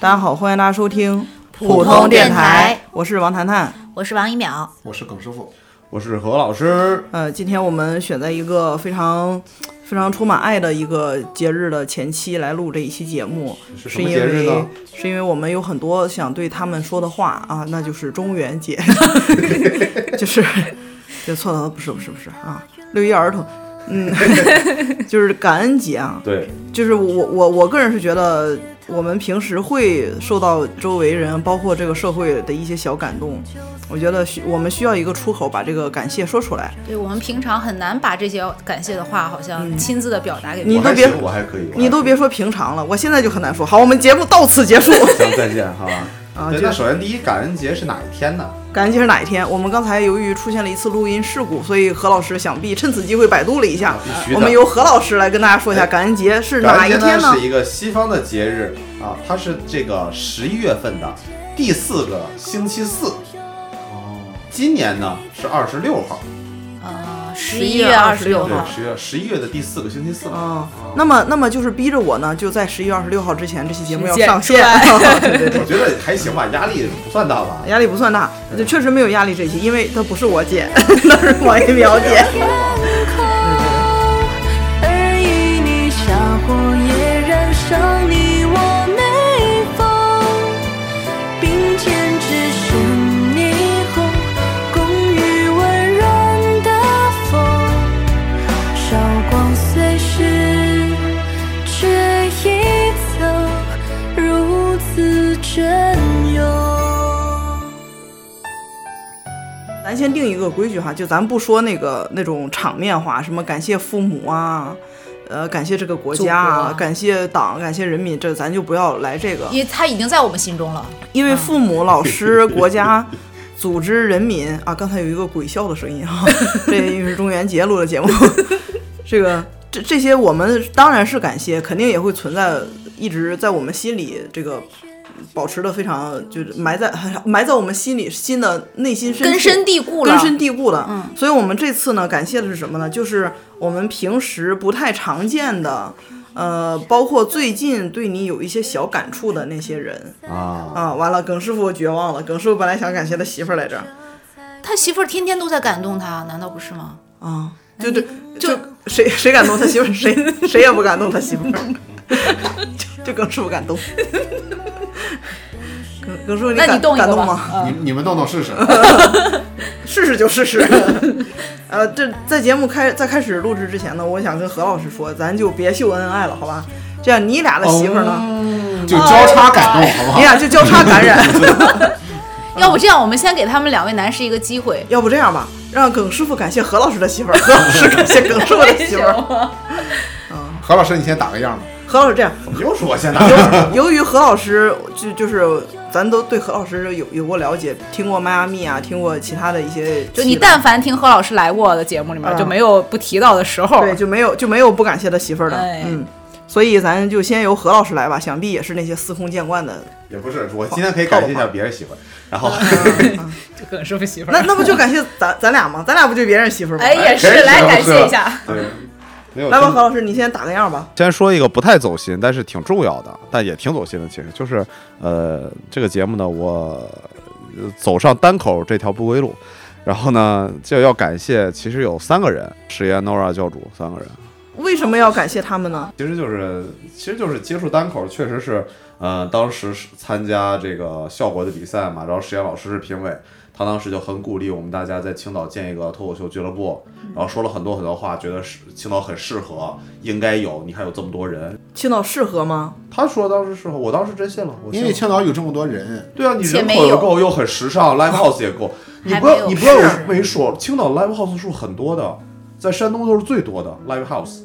大家好，欢迎大家收听普通电台，我是王谈谈。我是王一淼，我是耿师傅，我是何老师。呃，今天我们选在一个非常非常充满爱的一个节日的前期来录这一期节目，是是因什么呢？为？是因为我们有很多想对他们说的话啊，那就是中元节，就是就错了，不是不是不是啊，六一儿童，嗯，就是感恩节啊，对，就是我我我个人是觉得，我们平时会受到周围人，包括这个社会的一些小感动。我觉得需我们需要一个出口，把这个感谢说出来。对我们平常很难把这些感谢的话，好像亲自的表达给你都别我还行，我还可以。你都别说平常了，我现在就很难说。好，我们节目到此结束。行，再见哈。啊，对，那首先第一，感恩节是哪一天呢？感恩节是哪一天？我们刚才由于出现了一次录音事故，所以何老师想必趁此机会百度了一下。我们由何老师来跟大家说一下感恩节是哪一天呢是？一个西方的节日啊，它是这个十一月份的第四个星期四。哦，今年呢是二十六号，呃，十一月月二十六号，，十月十一月的第四个星期四。啊、那么那么就是逼着我呢，就在十一月二十六号之前，这期节目要上线。我。觉得还行吧，压力不算大吧。压力不算大，就确实没有压力这期，因为它不是我姐，那是王一苗剪。咱先定一个规矩哈，就咱不说那个那种场面话，什么感谢父母啊，呃，感谢这个国家啊，感谢党，感谢人民，这咱就不要来这个，因为他已经在我们心中了。因为父母、老师、国家。组织人民啊，刚才有一个鬼笑的声音哈，这因为是中元节录的节目，这个这这些我们当然是感谢，肯定也会存在，一直在我们心里这个保持的非常就是埋在 埋在我们心里心的内心深处根深蒂固了根深蒂固了。嗯，所以我们这次呢，感谢的是什么呢？就是我们平时不太常见的，呃，包括最近对你有一些小感触的那些人啊，啊。完了，耿师傅绝望了。耿师傅本来想感谢他媳妇儿来着，他媳妇儿天天都在感动他，难道不是吗？啊，就就就谁谁感动他媳妇儿，谁谁也不感动他媳妇儿，就就耿师傅感动。耿耿师傅，那你感动一动吗？嗯你你们动动试试。试试就试试。呃，这在节目开在开始录制之前呢，我想跟何老师说，咱就别秀恩爱了，好吧？这样你俩的媳妇儿呢，就交叉感动，好不好你？俩就交叉感染。要不这样，我们先给他们两位男士一个机会。要不这样吧，让耿师傅感谢何老师的媳妇儿，何老师感谢耿师傅的媳妇儿。何老师，你先打个样吧。何老师这样，又是我先打的。由于何老师就就是咱都对何老师有有过了解，听过迈阿密啊，听过其他的一些，就你但凡听何老师来过的节目里面，嗯就没有不提到的时候。对就没有就没有不感谢他媳妇儿的，哎嗯。所以咱就先由何老师来吧，想必也是那些司空见惯的也不是，我今天可以感谢一下别人媳妇儿，然后 就耿师傅媳妇儿。那那不就感谢咱咱俩吗？咱俩不就别人媳妇儿吗？哎，也是是来感谢一下。对，没有来吧，何老师，你先打个样吧。先说一个不太走心，但是挺重要的，但也挺走心的，其实就是，呃，这个节目呢，我呃走上单口这条不归路，然后呢，就要感谢，其实有三个人，史岩、Nora 教主三个人，为什么要感谢他们呢？其实就是，其实就是接触单口，确实是，呃，当时是参加这个效果的比赛嘛，然后史岩老师是评委，他当时就很鼓励我们大家在青岛建一个脱口秀俱乐部，然后说了很多很多话，觉得是青岛很适合，应该有，你看有这么多人，青岛适合吗？他说当时适合，我当时真信了，我信因为。青岛有这么多人，对啊，你人口又够，又很时尚，live house 也够。你不要你不要没说，青岛 live house 数很多的，在山东都是最多的 live house。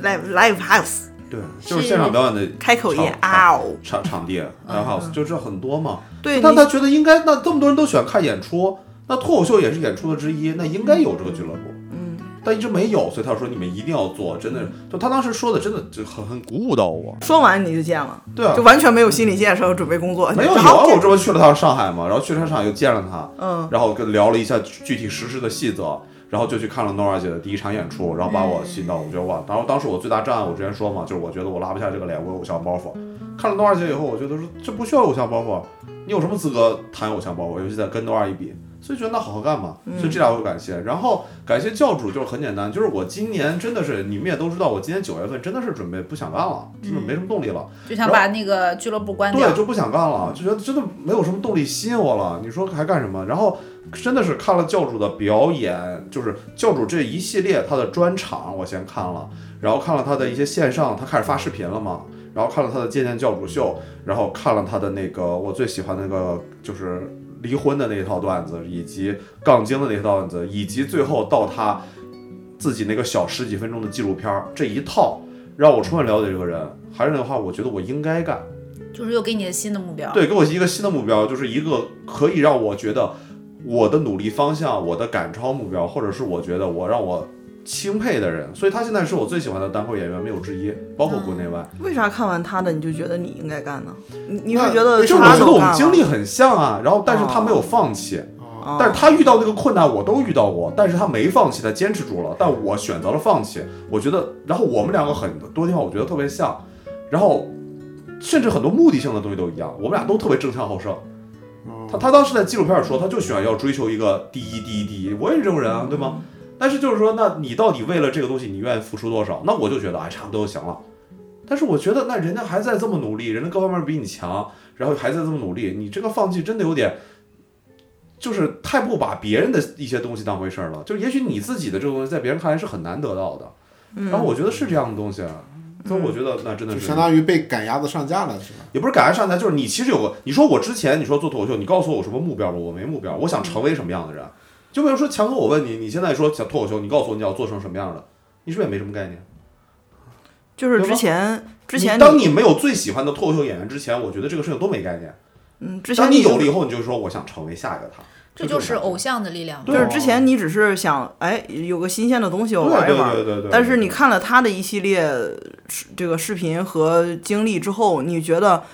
live live house 对，就是现场表演的开口音场啊哦，场场地 live house 就这很多嘛。对，但他觉得应该，那这么多人都喜欢看演出，那脱口秀也是演出的之一，那应该有这个俱乐部。嗯，但一直没有，所以他说你们一定要做，真的，就他当时说的真的就很很鼓舞到我。说完你就见了，对啊就，完全没有心理建设和准备工作。没有有啊，我这不去了趟上海嘛，然后去了趟上海又见了他，嗯，然后跟聊了一下具体实施的细则，然然后就去看了 Nora 姐的第一场演出，然后把我吸引到，我觉得哇，然后当时我最大障碍，我之前说嘛，就是我觉得我拉不下这个脸，我有偶像包袱。看了 Nora 姐以后，我觉得说这不需要偶像包袱，你有什么资格谈偶像包袱？尤其在跟 Nora 一比，所以觉得那好好干嘛。所以这俩我感谢，然后感谢教主就是很简单，就是我今年真的是你们也都知道，我今年九月份真的是准备不想干了，就是没什么动力了。就想把那个俱乐部关掉对，。就不想干了，就觉得真的没有什么动力吸引我了。你说还干什么？然后真的是看了教主的表演，就是教主这一系列他的专场，我先看了，然后看了他的一些线上，他开始发视频了嘛，然后看了他的渐渐教主秀，然后看了他的那个我最喜欢的那个就是离婚的那一套段子，以及杠精的那一套段子，以及最后到他自己那个小十几分钟的纪录片儿这一套，让我充分了解这个人。还是那句话，我觉得我应该干。就是又给你的新的目标。对，给我一个新的目标，就是一个可以让我觉得我的努力方向、我的赶超目标，或者是我觉得我让我钦佩的人。所以他现在是我最喜欢的单口演员，没有之一，包括国内外。为啥看完他的你就觉得你应该干呢？你你会觉得为什么就我觉得我们？经历很像啊，然后但是他没有放弃，哦但是他遇到那个困难我都遇到过，但是他没放弃，他坚持住了，但我选择了放弃。我觉得，然后我们两个很多地方我觉得特别像，然后甚至很多目的性的东西都一样，我们俩都特别争强好胜。他他当时在纪录片里说，他就喜欢要追求一个第一第一第一，我也是这种人啊，对吗？但是就是说，那你到底为了这个东西，你愿意付出多少？那我就觉得，哎，差不多就行了。但是我觉得，那人家还在这么努力，人家各方面比你强，然后还在这么努力，你这个放弃真的有点，就是太不把别人的一些东西当回事儿了。就也许你自己的这个东西，在别人看来是很难得到的。然后我觉得是这样的东西，啊，所以我觉得那真的是相当于被赶鸭子上架了，是吧？也不是赶鸭上架，就是你其实有个，你说我之前你说做脱口秀，你告诉我有什么目标吧？我没目标，我想成为什么样的人？就比如说强哥，我问你，你现在说想脱口秀，你告诉我你要做成什么样的？你是不是也没什么概念？就是之前之前当你没有最喜欢的脱口秀演员之前，我觉得这个事情都没概念。嗯之前当你有了以后，你就说我想成为下一个他，这就是偶像的力量就是之前你只是想哎有个新鲜的东西我玩一玩，对对对对对。但是你看了他的一系列视这个视频和经历之后，你觉得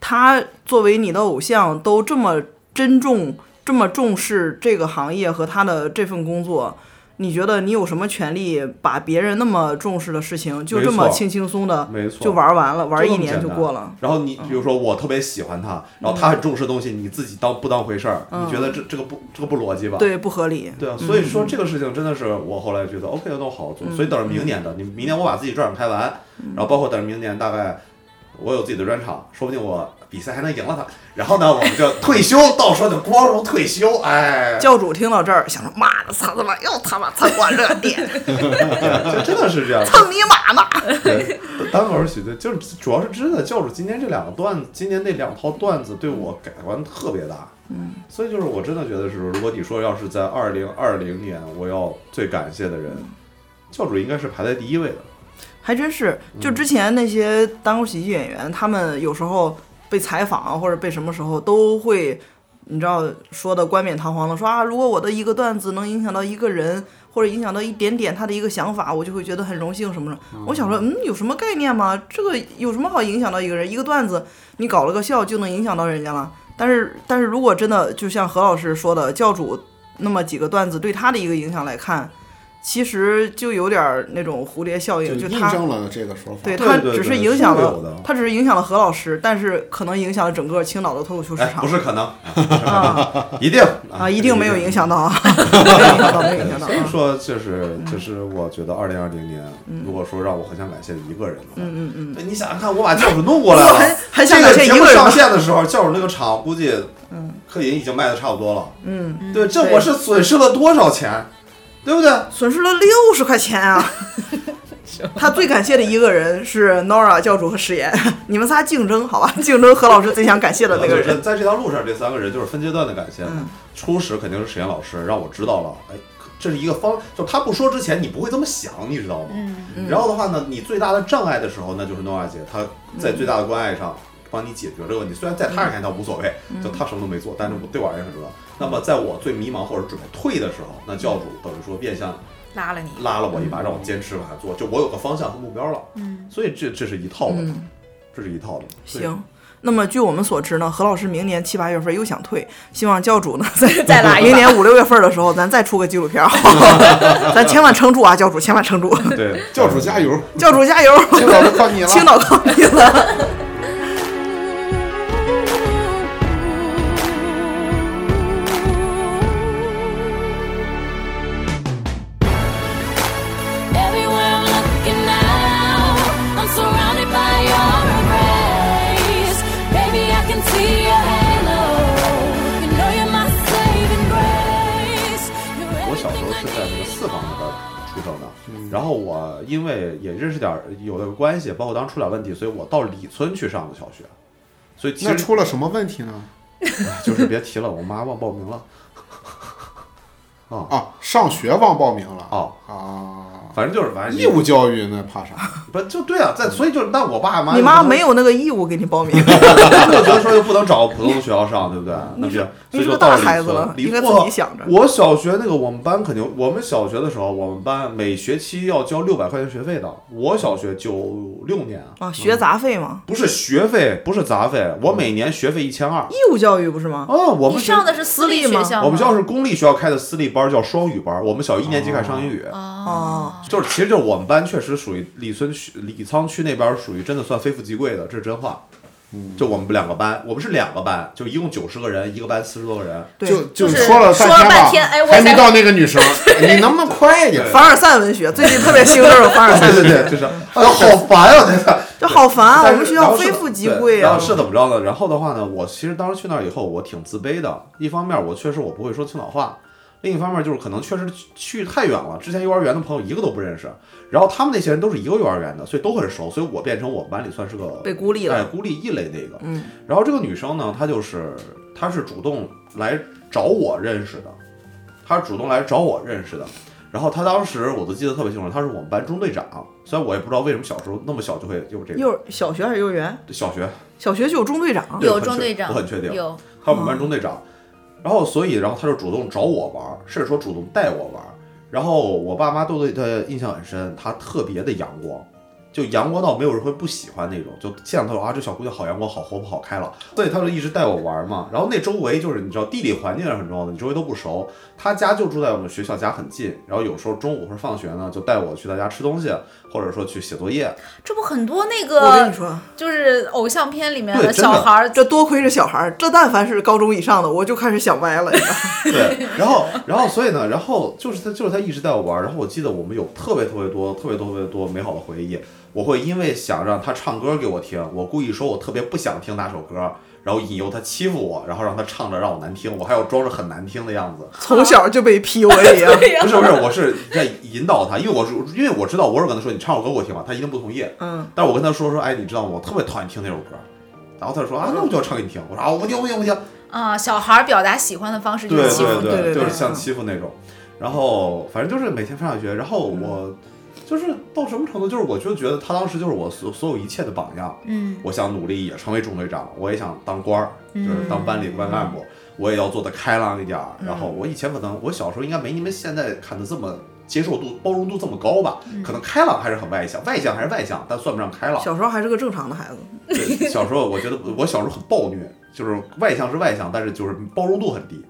他作为你的偶像都这么珍重、这么重视这个行业和他的这份工作，你觉得你有什么权利把别人那么重视的事情就这么轻轻松的没错，就玩完了，玩就一年就过了？然后你比如说我特别喜欢他，然后他很重视的东西，你自己当不当回事儿？你觉得这这个不这个不逻辑吧？对，不合理。对啊，所以说这个事情真的是我后来觉得 OK，那我好好做。所以等着明年的，你明年我把自己专场开完，然后包括等着明年大概我有自己的专场，说不定我比赛还能赢了他。然后呢，我们就退休，到时候就光荣退休。哎，教主听到这儿，想说妈的，操他妈又他妈蹭我热点，就真的是这样。蹭你妈呢！对，单口喜剧就是主要是真的，教主今天这两个段子，今年那两套段子对我改观特别大。嗯，所以就是我真的觉得是，如果你说要是在二零二零年我要最感谢的人，教主应该是排在第一位的。还真是，就之前那些单口喜剧演员，他们有时候被采访或者被什么时候都会，你知道说的冠冕堂皇的说啊，如果我的一个段子能影响到一个人，或者影响到一点点他的一个想法，我就会觉得很荣幸什么的。我想说，嗯，有什么概念吗？这个有什么好影响到一个人？一个段子你搞了个笑就能影响到人家了。但是，但是如果真的就像何老师说的，教主那么几个段子对他的一个影响来看，其实就有点儿那种蝴蝶效应，就印证了这个说法。对他只对对对影响了，他只是影响了何老师，但是可能影响了整个青岛的脱口秀市哎，场不是可能，啊。一定。啊，一定没有影。响到。啊，没有影响到，没有影响到。啊。所以说，就是就是，我觉得二零二零年，如果说让我很想感谢一个人的话，嗯嗯嗯，你想想看，我把教主弄过来了，还还想感谢一个人。上？线的时候，教主那个场估计，嗯，客银已经卖的差不多了。嗯，对，这我是损失了多少钱，对不对？损失了六十块钱啊！他最感谢的一个人是 Nora 教主和石岩，你们仨竞争好吧？竞争何老师最想感谢的那个人。在这条路上，这三个人就是分阶段的感谢。嗯初始肯定是石岩老师，让我知道了，哎，这是一个方，就他不说之前，你不会这么想，你知道吗？嗯，然后的话呢，你最大的障碍的时候，那就是 Nora 姐，她在最大的关爱上帮你解决这个问题。虽然在他人看来她无所谓，就他什么都没做，但是我对我而言很重要。那么在我最迷茫或者准备退的时候，那教主等于说变相拉了你。拉了我一把，让我坚持往下做，就我有个方向和目标了。嗯，所以这这是一套的，嗯，这是一套的。对行，那么据我们所知呢，何老师明年七八月份又想退，希望教主呢再再来明年五六月份的时候，咱再出个纪录片，咱千万撑住啊，教主千万撑住，对，教主加油，教主加油，青岛就靠你了。青岛靠你了。有那个关系，包括当时出点问题，所以我到李村去上的小学，所以其那实出了什么问题呢？就是别提了，我妈忘报名了。啊啊，上学忘报名了哦，啊，反正就是反正义务教育那怕啥？不就对啊，在所以就是那我爸妈你妈没有那个义务给你报名，他们就觉得说又不能找普通的学校上，对不对？那不行，所以你是个大就到了李村孩子了，李应该自我己想着。我小学那个我们班肯定，我们小学的时候，我们班每学期要交六百块钱学费的。我小学九六年啊，啊，学杂费吗，不是学费，不是杂费，我每年学费一千二。义务教育不是吗？哦，我们上的是私立学？我们学校是公立学校开的私立班，叫双语班。我们小一年级开始上英语，哦，就是其实就是我们班确实属于李村区、李沧区那边属于真的算非富即贵的，这是真话。就我们两个班，我们是两个班，就一共九十个人，一个班四十多个人。对，就就就是说了说了半天哎我还没到那个女生，你能不能快一点？凡尔赛文学最近特别兴热凡尔赛文学，对对对，就是，哎呀，好烦啊！真的。这好烦啊！我们学校非富即贵啊然后。是怎么着呢？然后的话呢，我其实当时去那儿以后，我挺自卑的。一方面，我确实我不会说青岛话；另一方面，就是可能确实去去太远了，之前幼儿园的朋友一个都不认识。然后他们那些人都是一个幼儿园的，所以都很熟，所以我变成我们班里算是个被孤立了哎，孤立异类那个。嗯。然后这个女生呢，她就是她是主动来找我认识的，她是主动来找我认识的。然后她当时我都记得特别清楚，她是我们班中队长。虽然我也不知道为什么小时候那么小就会有这个幼儿小学还是幼儿园？小学，小学就有中队长。有中队长，我很确定有他们班中队长。然后所以，然后他就主动找我玩，甚至说主动带我玩。然后我爸妈都对他印象很深，他特别的阳光，就阳光到没有人会不喜欢那种。就见到他说啊，这小姑娘好阳光、好活泼、好开朗，所以他就一直带我玩儿嘛。然后那周围就是你知道地理环境是很重要的，你周围都不熟。他家就住在我们学校家很近，然后有时候中午或者放学呢，就带我去他家吃东西，或者说去写作业。这不很多那个我跟你说，就是偶像片里面的小孩儿，这多亏是小孩儿，这但凡是高中以上的，我就开始想歪了。你知道 对，然后，然后，所以呢，然后就是他，就是他一直带我玩儿。然后我记得我们有特别特别多、特别特别多美好的回忆。我会因为想让他唱歌给我听，我故意说我特别不想听哪首歌，然后引诱他欺负我，然后让他唱着让我难听，我还要装着很难听的样子。从小就被 PUA 啊。不是不是，我是在引导他，因为我是因为我知道我是跟他说你唱首歌给我听吧，他一定不同意。嗯，但是我跟他说说，哎，你知道吗？我特别讨厌听那首歌。然后他说啊，那我就要唱给你听。我说啊，我不听不听不听。啊，小孩表达喜欢的方式就是欺负对对对对就是像欺负那种。然后反正就是每天上下学，然后我就是到什么程度，就是我就觉得他当时就是我所所有一切的榜样。嗯，我想努力也成为中队长，我也想当官儿，就是当班里班干部，我也要做的开朗一点儿。然后我以前可能我小时候应该没你们现在看的这么接受度、包容度这么高吧？可能开朗还是很外向，外向还是外向，但算不上开朗。小时候还是个正常的孩子。对，小时候我觉得我小时候很暴虐，就是外向是外向，但是就是包容度很低，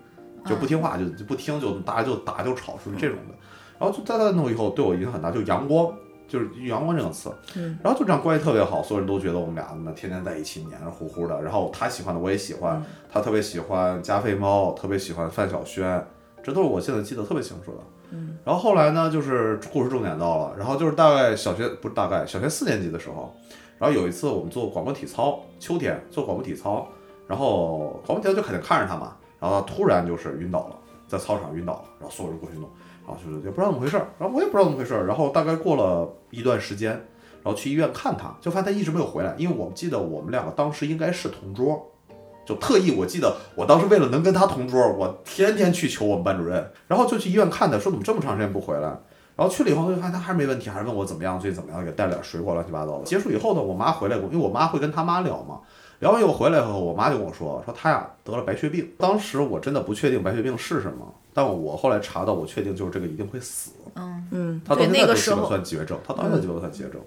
就不听话就就不听就大家就打就吵，属于这种的。然后就在那弄以后对我影响很大，就阳光，就是阳光这个词。嗯。然后就这样关系特别好，所有人都觉得我们俩呢天天在一起黏着糊糊的。然后他喜欢的我也喜欢，他特别喜欢加菲猫，特别喜欢范晓萱，这都是我现在记得特别清楚的。嗯。然后后来呢，就是故事重点到了，然后就是大概小学不是大概小学四年级的时候。然后有一次我们做广播体操，秋天做广播体操，然后广播体操就肯定看着他嘛，然后他突然就是晕倒了，在操场晕倒了，然后所有人过去弄，然后就是也不知道怎么回事儿，然后我也不知道怎么回事儿，然后大概过了一段时间，然后去医院看他，就发现他一直没有回来，因为我们记得我们两个当时应该是同桌，就特意我记得我当时为了能跟他同桌，我天天去求我们班主任，然后就去医院看他，说怎么这么长时间不回来。然后去了以后，就发现他还是没问题，还是问我怎么样，最近怎么样，给带了点水果，乱七八糟的。结束以后呢，我妈回来过，因为我妈会跟他妈聊嘛，聊完以后回来以后，我妈就跟我说，说他呀得了白血病。当时我真的不确定白血病是什么，但我后来查到，我确定就是这个一定会死。嗯嗯，他到现在都基本那个时候算绝症，他到现在基本算绝症，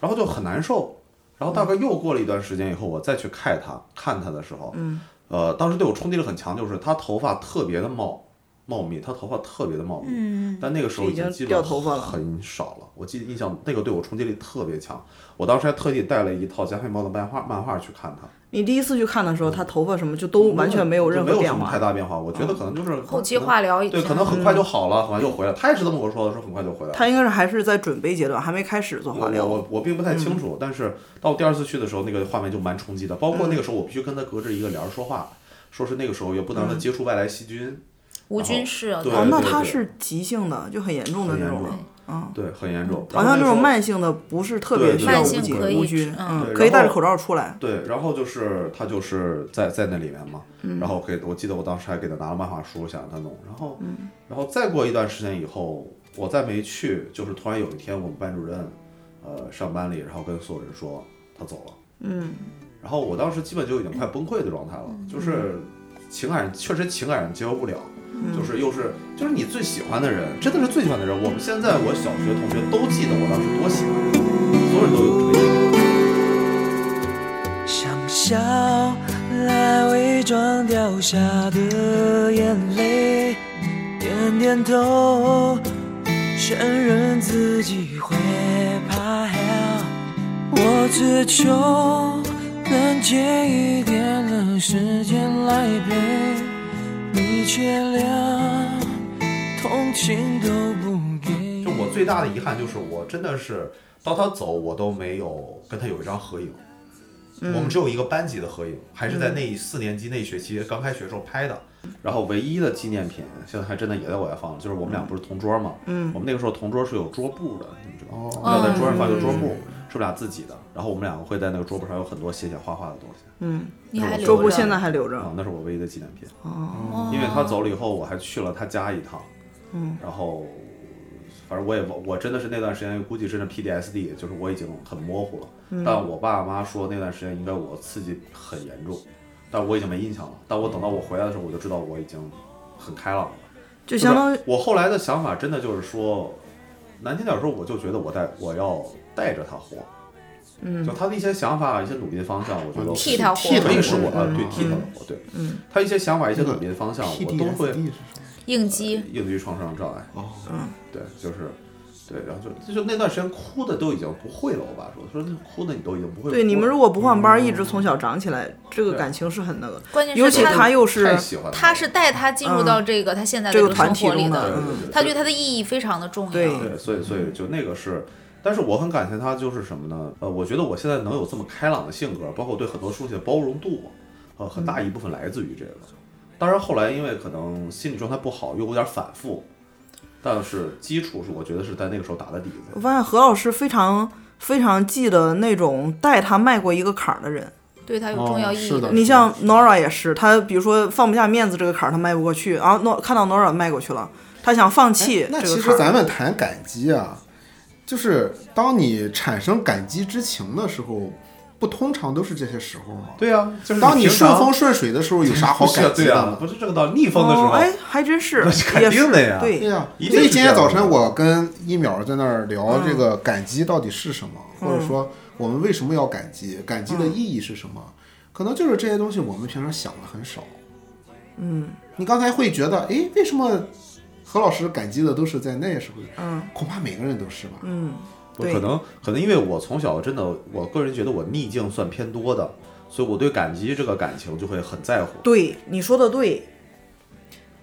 然后就很难受。然后大概又过了一段时间以后，我再去看他看他的时候，嗯，呃，当时对我冲击力很强，就是他头发特别的茂茂密，他头发特别的茂密，嗯，但那个时候已经基本掉头发很少了。我记得印象那个对我冲击力特别强，我当时还特地带了一套加菲猫的漫画漫画去看他，你第一次去看的时候，他头发什么就都完全没有任何变化没有什么太化。大变化。我觉得可能就是后期化疗对，可能很快就好了，很快就回来。他也是这么跟我说的，说很快就回来。他应该是还是在准备阶段，还没开始做化疗。我我并不太清楚，但是到第二次去的时候，那个画面就蛮冲击的。包括嗯那个时候，我必须跟他隔着一个帘儿说话，说是那个时候也不能让他接触外来细菌，无菌室啊，对哦，那他是急性的，就很严重的那种了。嗯，对，很严重。好像这种慢性的不是特别对需要无菌慢性可以无菌，嗯可以戴着口罩出来。对，然后就是他就是在在那里面嘛，嗯然后给我记得我当时还给他拿了漫画书，想让他弄，然后，嗯然后再过一段时间以后，我再没去，就是突然有一天我们班主任，呃，上班里，然后跟所有人说他走了，嗯，然后我当时基本就已经快崩溃的状态了，就是情感确实情感上接受不了，嗯就是又是就是你最喜欢的人，真的是最喜欢的人，我们现在我小学同学都记得我当时多喜欢，所有人都有这个印象。想笑来伪装掉下的眼泪，点点头，承认自己会怕黑。我只求能借一点的时间来陪，你却连同情都不给就。我最大的遗憾就是，我真的是到他走，我都没有跟他有一张合影。我们只有一个班级的合影，还是在那四年级那一学期刚开学时候拍的。然后唯一的纪念品，现在还真的也在我家放着，就是我们俩不是同桌嘛，嗯，我们那个时候同桌是有桌布的，你们知道吗？哦要在桌上放一个桌布，是我们俩自己的。然后我们两个会在那个桌布上有很多写写画画的东西。你还留着桌布现在还留着。啊，那是我唯一的纪念品。哦因为他走了以后，我还去了他家一趟，嗯，然后反正我也忘我真的是那段时间估计真的 PDSD，就是我已经很模糊了。但我爸妈说那段时间应该我刺激很严重，但我已经没印象了。但我等到我回来的时候，我就知道我已经很开朗了。就相当于我后来的想法真的就是说，难听点说，我就觉得我在我要带着他活。嗯，就他的一些想法、一些努力的方向，我觉得替他活。可以是我对，替他的活，对，嗯，他一些想法、一些努力的方向，我都会？应激，应激创伤障碍。哦，对，就是，对，然后就就那段时间哭的都已经不会了，我爸说说那哭的你都已经不会。对你们如果不换班，一直从小长起来，这个感情是很那个。关键尤其是他他又是他是带他进入到这个他现在这个个团体里的，他对对，他觉得他的意义非常的重要。对。对，所以所以就那个是，但是我很感谢他，就是什么呢？呃，我觉得我现在能有这么开朗的性格，包括对很多东西的包容度，呃，很大一部分来自于这个。当然后来因为可能心理状态不好，又有点反复，但是基础是我觉得是在那个时候打的底子。我发现何老师非常非常记得那种带他迈过一个坎儿的人。对他有重要意义哦是的你像 Nora 也是，他比如说放不下面子这个坎儿，他迈不过去，然后 Nor 看到 Nora 迈过去了，他想放弃哎那这个坎儿。其实咱们谈感激啊，就是当你产生感激之情的时候，不通常都是这些时候吗？对呀、就是当你顺风顺水的时候，有啥好 感激的？不是这个道理，逆风的时候，哦，哎，还真是，那是肯定的呀对对呀、一所以今天早晨我跟一秒在那儿聊这嗯个感激到底是什么，或者说我们为什么要感激，感激的意义是什么？可能就是这些东西我们平常想的很少。嗯，你刚才会觉得，哎，为什么何老师感激的都是在那时候？嗯恐怕每个人都是吧。嗯，可能可能因为我从小真的，我个人觉得我逆境算偏多的，所以我对感激这个感情就会很在乎。对，你说的对。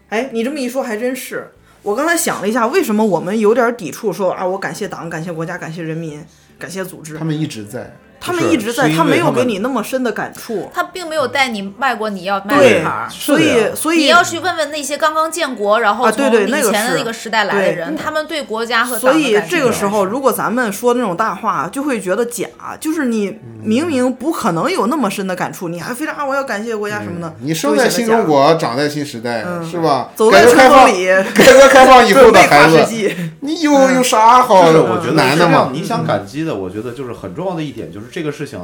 哎，你这么一说还真是。我刚才想了一下，为什么我们有点抵触说啊，我感谢党、感谢国家、感谢人民、感谢组织他，们一直在。他们一直在，是因为没有给你那么深的感触。他并没有带你迈过你要迈对的坎儿，。所以所以你要去问问那些刚刚建国，然后啊从以对对那个前的那个时代来的对人，他们对国家和所以这个时候，如果咱们说那种大话，就会觉得假。就是你明明不可能有那么深的感触，你还非常啊我要感谢国家什么的。你生在新中国，长在新时代，嗯是吧？走在改革开放，春风里，改革开放以后准的孩子，纪。你有有啥好就是我觉得难的吗是这样？你想感激的，我觉得就是很重要的一点，就是这个事情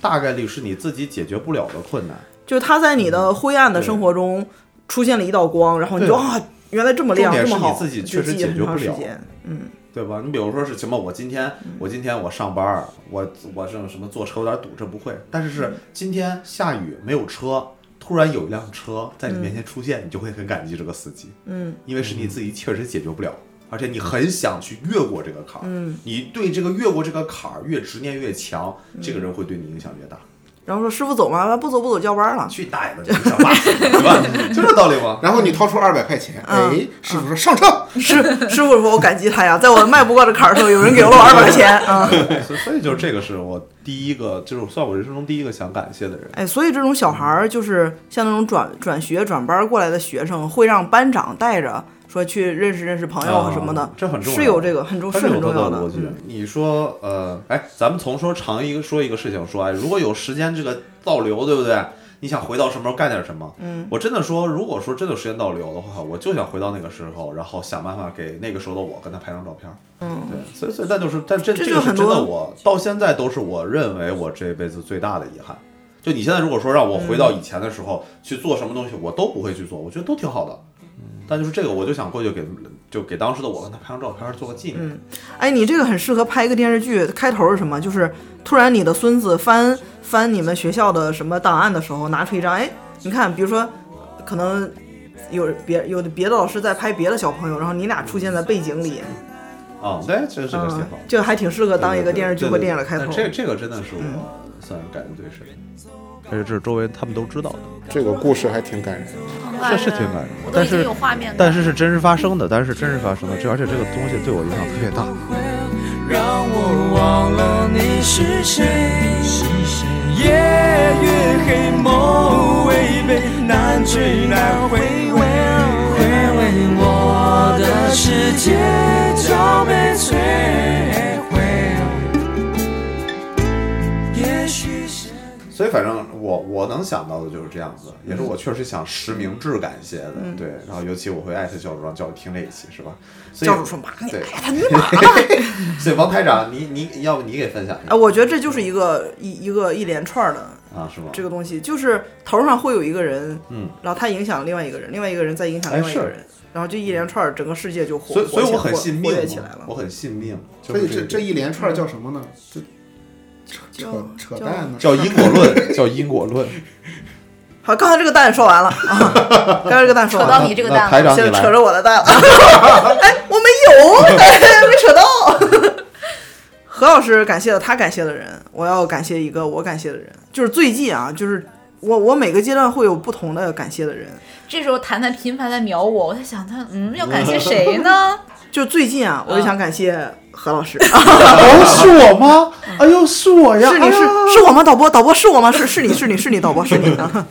大概率是你自己解决不了的困难。就是他在你的灰暗的生活中出现了一道光，然后你就啊，原来这么亮，这么好，是你自己确实解决不了。嗯，对吧？你比如说是什么，我今天我今天我上班儿，我我这种什么坐车有点堵，这不会。但是是今天下雨没有车，突然有一辆车在你面前出现，你就会很感激这个司机，嗯，因为是你自己确实解决不了。而且你很想去越过这个坎儿，嗯，你对这个越过这个坎儿越执念越强，这个人会对你影响越大。然后说师傅走吗？不走不走，交班了。去大爷的，你想骂死你对吧？就这道理吗？然后你掏出二百块钱，嗯哎，师傅说上车，师师傅说：“我感激他呀，在我迈不过这坎儿的时候，有人给了我二百块钱啊。所 以所以就是这个是我第一个，就是算我人生中第一个想感谢的人。哎，所以这种小孩儿，就是像那种转转学、转班过来的学生，会让班长带着说去认识认识朋友啊什么的，啊这很重要是有这个很重，是很重要的。你说，呃，哎，咱们从说长一个说一个事情说，哎，如果有时间这个倒流，对不对？你想回到什么时候干点什么？嗯，我真的说，如果说真的有时间倒流的话，我就想回到那个时候，然后想办法给那个时候的我跟他拍张照片。嗯，对，所以所以但就是，但这这这个是真的，我到现在都是我认为我这辈子最大的遗憾。就你现在如果说让我回到以前的时候、去做什么东西，我都不会去做，我觉得都挺好的。但就是这个，我就想过去给就给当时的我跟他拍张照片，做个纪念。嗯哎，你这个很适合拍一个电视剧，开头是什么？就是突然你的孙子翻翻你们学校的什么档案的时候，拿出一张，哎，你看，比如说，可能有别有的别的老师在拍别的小朋友，然后你俩出现在背景里，啊，对，这这个挺嗯好。，这个还挺适合当一个电视剧或电影的开头对。对对这这个真的是我算是感觉最深，而且这是周围他们都知道的，这个故事还挺感人。是是挺感人但是有画面。但是是真实发生的，但是真实发生的，这而且这个东西对我影响特别大。让我忘了你是谁。夜越黑，梦违背，难追难回味，回味我的世界就被摧毁。也许是。所以反正我我能想到的就是这样子，也是我确实想实名制感谢的，嗯对。然后尤其我会艾特教主让教主听这一期，是吧？所以教主说：“妈，你他你妈的！”所以王台长，你你要不你给分享一啊，下我觉得这就是一个一一个一连串的啊？是吗？这个东西，就是头上会有一个人，嗯，然后他影响另外一个人，另外一个人再影响另外一个人，然后就一连串，整个世界就活，所以所以火起我很信命活活跃起来了。我很信命。就所以这这一连串叫什么呢？这扯扯扯淡呢？叫因果论，叫因果论。好，刚才这个蛋说完了啊，刚才这个蛋说扯到完了，那你这个蛋了，台长现在扯着我的蛋了，哎，我没有，哎，没扯到。何老师感谢了他感谢的人，我要感谢一个我感谢的人，就是最近啊，就是我我每个阶段会有不同的感谢的人，这时候谈谈频繁在瞄我，我在想他，嗯，要感谢谁呢？就最近啊，我就想感谢何老师，哦，是我吗？哎呦，是我呀！是你是哎是我吗？导播导播是我吗？是是你是你是你导播是你啊。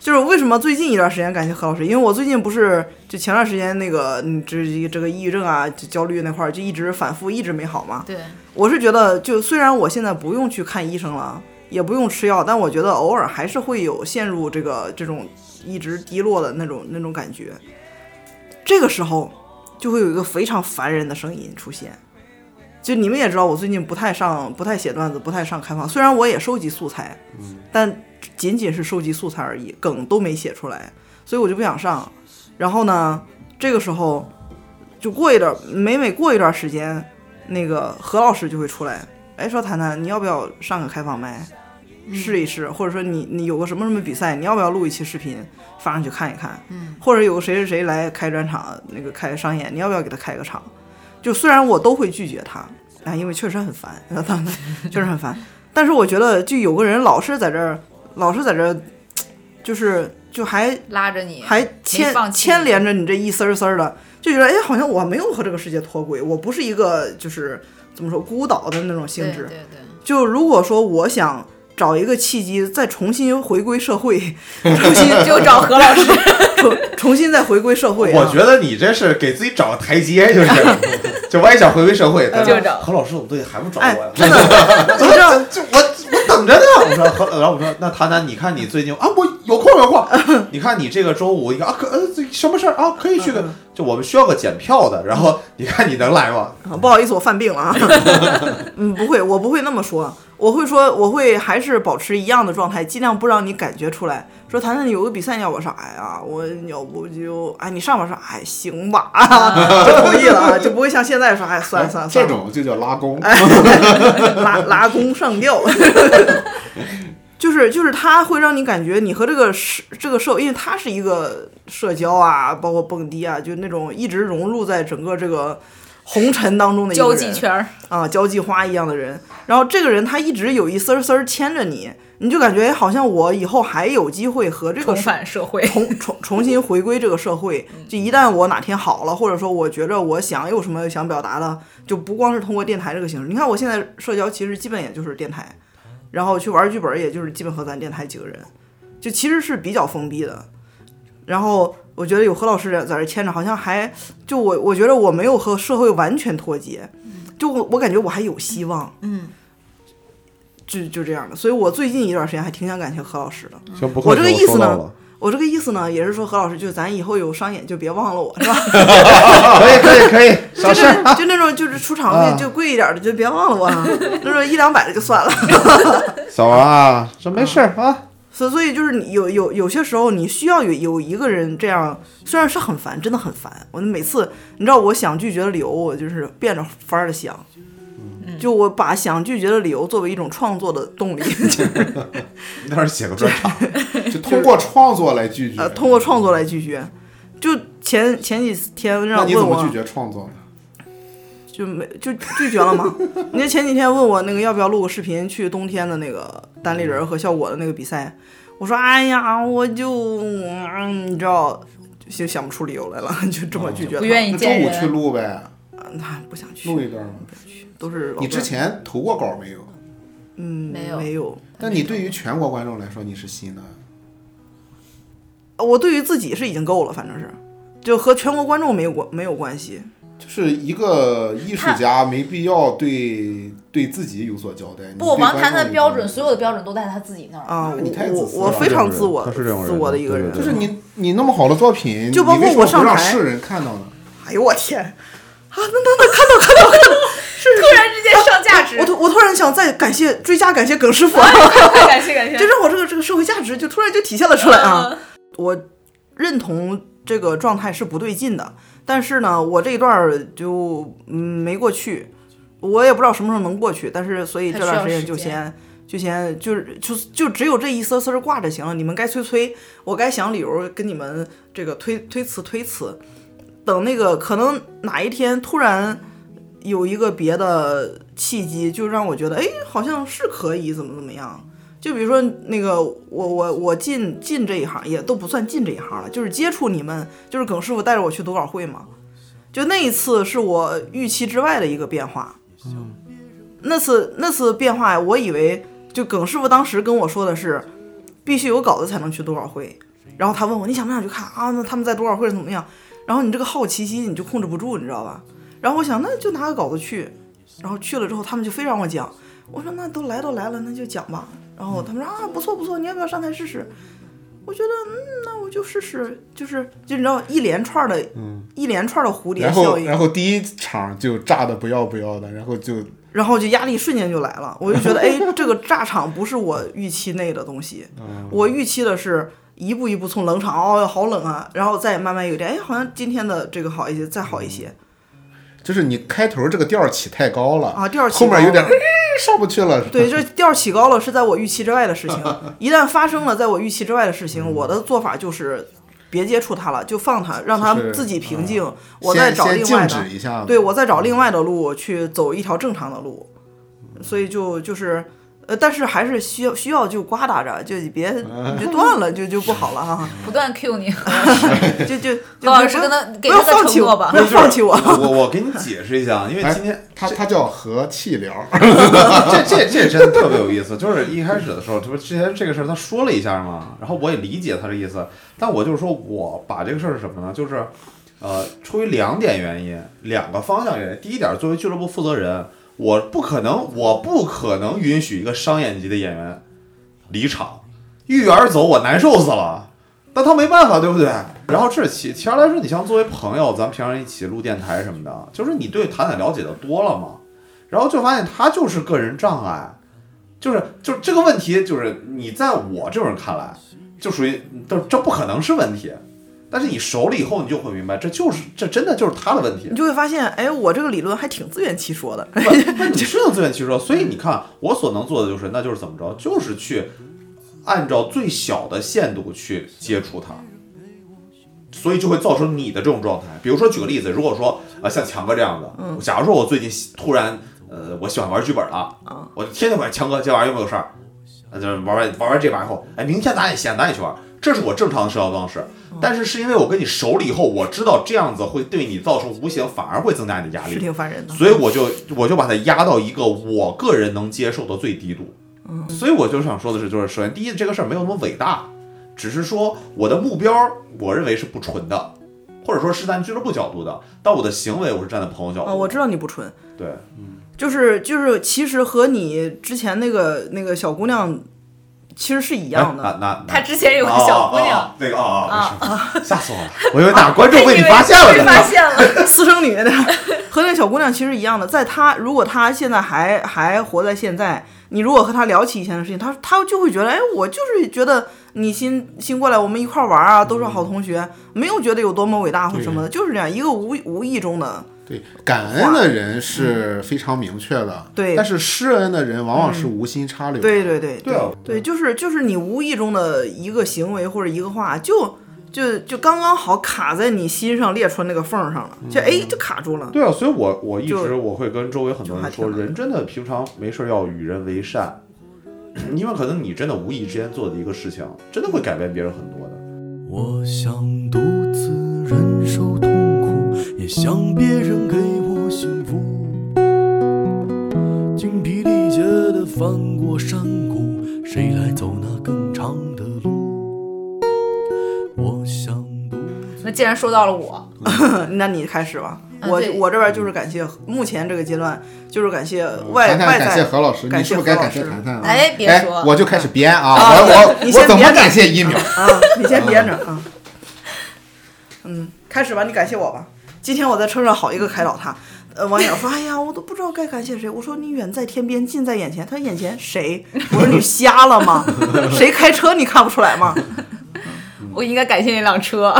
就是为什么最近一段时间感谢何老师，因为我最近不是就前段时间那个嗯这这个抑郁症啊、就焦虑那块儿就一直反复，一直没好嘛。对，我是觉得，就虽然我现在不用去看医生了，也不用吃药，但我觉得偶尔还是会有陷入这个这种一直低落的那种那种感觉。这个时候就会有一个非常烦人的声音出现。就你们也知道，我最近不太上、不太写段子、不太上开放。虽然我也收集素材，但仅仅是收集素材而已，梗都没写出来，所以我就不想上。然后呢，这个时候就过一段，每每过一段时间，那个何老师就会出来，哎，说谈谈你要不要上个开放麦，试一试，或者说你你有个什么什么比赛，你要不要录一期视频发上去看一看，嗯，或者有个谁谁谁来开专场，那个开商演，你要不要给他开个场？就虽然我都会拒绝他，啊，因为确实很烦，他 确实很烦，但是我觉得就有个人老是在这儿，老是在这儿，就是就还拉着你，还牵牵连着你这一丝儿丝儿的，就觉得哎，好像我没有和这个世界脱轨，我不是一个就是怎么说孤岛的那种性质。对对对，就如果说我想找一个契机，再重新回归社会，重新就找何老师。重重新再回归社会、啊。我觉得你这是给自己找个台阶，就是，就我也想回归社会，但是就找何老师，我们队还不找哎我呀？，真的，怎么着？就我我等着呢。我说何，然后我说那谈谈，你看你最近啊，我有空有空，你看你这个周五，你看啊可呃什么事儿啊，可以去个，就我们需要个检票的，然后 你看你能来吗？啊，不好意思，我犯病了啊。嗯，不会，我不会那么说。我会说，我会还是保持一样的状态，尽量不让你感觉出来。说谈谈有个比赛，你要我说，哎呀，我要不就哎你上吧，上哎行吧，就同意了啊，就不会像现在说哎算了算了算了，这种就叫拉弓。拉拉弓上吊。就是就是它会让你感觉你和这个社这个社，因为它是一个社交啊，包括蹦迪啊，就那种一直融入在整个这个红尘当中的一个交人际圈，啊，交际花一样的人。然后这个人他一直有一丝儿丝儿牵着你，你就感觉哎好像我以后还有机会和这个重社返社会。重重重新回归这个社会。就一旦我哪天好了，或者说我觉着我想有什么想表达的，就不光是通过电台这个形式。你看我现在社交其实基本也就是电台，然后去玩剧本也就是基本和咱电台几个人，就其实是比较封闭的。然后我觉得有何老师在这牵着，好像还就我我觉得我没有和社会完全脱节，就我我感觉我还有希望。嗯，就就这样的，所以我最近一段时间还挺想感谢何老师的。行，不客气，我这个意思呢收到了我这个意思呢，也是说何老师，就咱以后有商演就别忘了我，是吧？可以可以可以，小事就那 就那种就是出场啊费就贵一点的就别忘了我啊，那种一两百的就算了。小王啊，这没事儿啊，所所以就是你有有有些时候你需要有有一个人这样，虽然是很烦，真的很烦。我每次你知道我想拒绝的理由，我就是变着法儿的想。就我把想拒绝的理由作为一种创作的动力，就是你那儿写个专场，就通过创作来拒绝。呃通过创作来拒绝。就前前几天那让问我你怎么拒绝创作呢？就没就拒绝了吗？你就前几天问我那个要不要录个视频去冬天的那个单立人和效果的那个比赛，我说哎呀，我就、嗯、你知道就想不出理由来了，就这么拒绝了。不愿意那见周五去。录呗，那不想去，录一段吗？都是老你之前投过稿没有？嗯没有没有。但你对于全国观众来说，你是新的。我对于自己是已经够了，反正是，就和全国观众没有关没有关系。就是一个艺术家，没必要对对自己有所交代。不，对王谈的标准，所有的标准都在他自己那儿。啊，你太自私了我我非常自我，他是这种人自我的一个人。就是你你那么好的作品，就包括你为什么我上台不让世人看到呢？哎呦我天，啊，那那那看到看到看到，是突然之间上价值我，突我突然想再感谢追加感谢耿师傅，感谢感谢就。让我这个这个社会价值就突然就体现了出来啊！我认同这个状态是不对劲的，但是呢，我这一段儿就嗯没过去，我也不知道什么时候能过去，但是所以这段时间就先就先就是就就只有这一丝丝儿挂着行了，你们该催催，我该想理由跟你们这个推推辞推辞，等那个可能哪一天突然。有一个别的契机，就让我觉得，哎，好像是可以怎么怎么样。就比如说那个，我我我进进这一行也都不算进这一行了，就是接触你们，就是耿师傅带着我去读稿会嘛。就那一次是我预期之外的一个变化。那次那次变化，我以为就耿师傅当时跟我说的是，必须有稿子才能去读稿会。然后他问我你想不想去看啊？那他们在读稿会上怎么样？然后你这个好奇心你就控制不住，你知道吧？然后我想那就拿个稿子去，然后去了之后他们就非让我讲，我说那都来都来了，那就讲吧。然后他们说啊不错不错，你要不要上台试试？我觉得嗯，那我就试试，就是就你知道一连串的，一连串的蝴蝶效应，后然后第一场就炸的不要不要的，然后就。然后就压力瞬间就来了，我就觉得，哎，这个炸场不是我预期内的东西，我预期的是一步一步从冷场，哦，好冷啊，然后再慢慢有点，哎，好像今天的这个好一些，再好一些就是你开头这个调儿起太高了啊，调儿起高后面有点哎上不去了。对，这调儿起高了是在我预期之外的事情，一旦发生了在我预期之外的事情，我的做法就是别接触它了，就放它，让它自己平静，嗯我再找另外的。对我再找另外的路去走一条正常的路，所以就就是。呃，但是还是需要需要就刮打着，就你别你就断了，就就不好了哈，不断 Q 你，就就 就何老不师跟他不给他放弃我，承诺吧不。要放弃我。我我给你解释一下，因为哎今天他他叫和气疗，这这这真的特别有意思，就是一开始的时候，这不之前这个事儿他说了一下嘛，然后我也理解他的意思，但我就是说我把这个事儿是什么呢？就是，呃，出于两点原因，两个方向原因。第一点，作为俱乐部负责人，我不可能，我不可能允许一个商演级的演员离场，郁郁而走，我难受死了。但他没办法，对不对？然后这其其实来说，你像作为朋友，咱们平常一起录电台什么的，就是你对谈谈了解的多了嘛，然后就发现他就是个人障碍，就是就是这个问题，就是你在我这种人看来，就属于这这不可能是问题，但是你熟了以后，你就会明白，这就是这真的就是他的问题你。就会发现，哎，我这个理论还挺自圆其说的。不，不你是能自圆其说，所以你看，我所能做的就是，那就是怎么着，就是去按照最小的限度去接触它，所以就会造成你的这种状态。比如说，举个例子，如果说啊、像强哥这样的，嗯假如说我最近突然呃，我喜欢玩剧本了，啊我就天天管强哥今天晚上有没有事儿，那就是玩完玩完这把以后，哎，明天咱也闲，咱也去玩。这是我正常的社交方式，嗯但是是因为我跟你熟了以后，我知道这样子会对你造成无形，反而会增加你的压力。是挺烦人的。所以我就我就把它压到一个我个人能接受的最低度。嗯所以我就想说的是，就是首先第一，这个事儿没有那么伟大，只是说我的目标，我认为是不纯的，或者说是站俱乐部角度的，但我的行为我是站在朋友角度我知道你不纯，对，就是就是，其实和你之前那个那个小姑娘其实是一样的。哎那那他之前有个小姑娘哦，那个啊啊，吓死我了！我以为哪个观众被你发现了被呢。发现了。私生女的和那个小姑娘其实一样的，在她如果她现在还还活在现在，你如果和她聊起以前的事情，她她就会觉得，哎，我就是觉得你新新过来，我们一块玩啊，都是好同学，没有觉得有多么伟大或什么的，就是这样一个无无意中的，对，感恩的人是非常明确的，对但是施恩的人往往是无心插柳。对对对对啊对，就是就是你无意中的一个行为或者一个话，就就就刚刚好卡在你心上裂出那个缝儿上了，就哎就卡住了。对啊，所以我我一直我会跟周围很多人说，人真的平常没事要与人为善，因为可能你真的无意之间做的一个事情，真的会改变别人很多的。我想独自忍受痛苦，也想别人给我幸福。精疲力竭的翻过山谷，谁来走那更长的路？我想独那既然说到了我，那你开始吧。我啊我这边就是感谢，目前这个阶段就是感谢外外感谢在何老师，感谢你是不是该何老师感谢谈谈啊？哎别说我就开始编啊，啊我我你我怎么感谢一秒？啊，你先编着啊。嗯，开始吧，你感谢我吧。今天我在车上好一个开导他，呃，网友说：“哎呀，我都不知道该感谢谁。”我说：“你远在天边，近在眼前。”他说眼前谁？我说：“你瞎了吗？谁开车你看不出来吗？我应该感谢那辆车。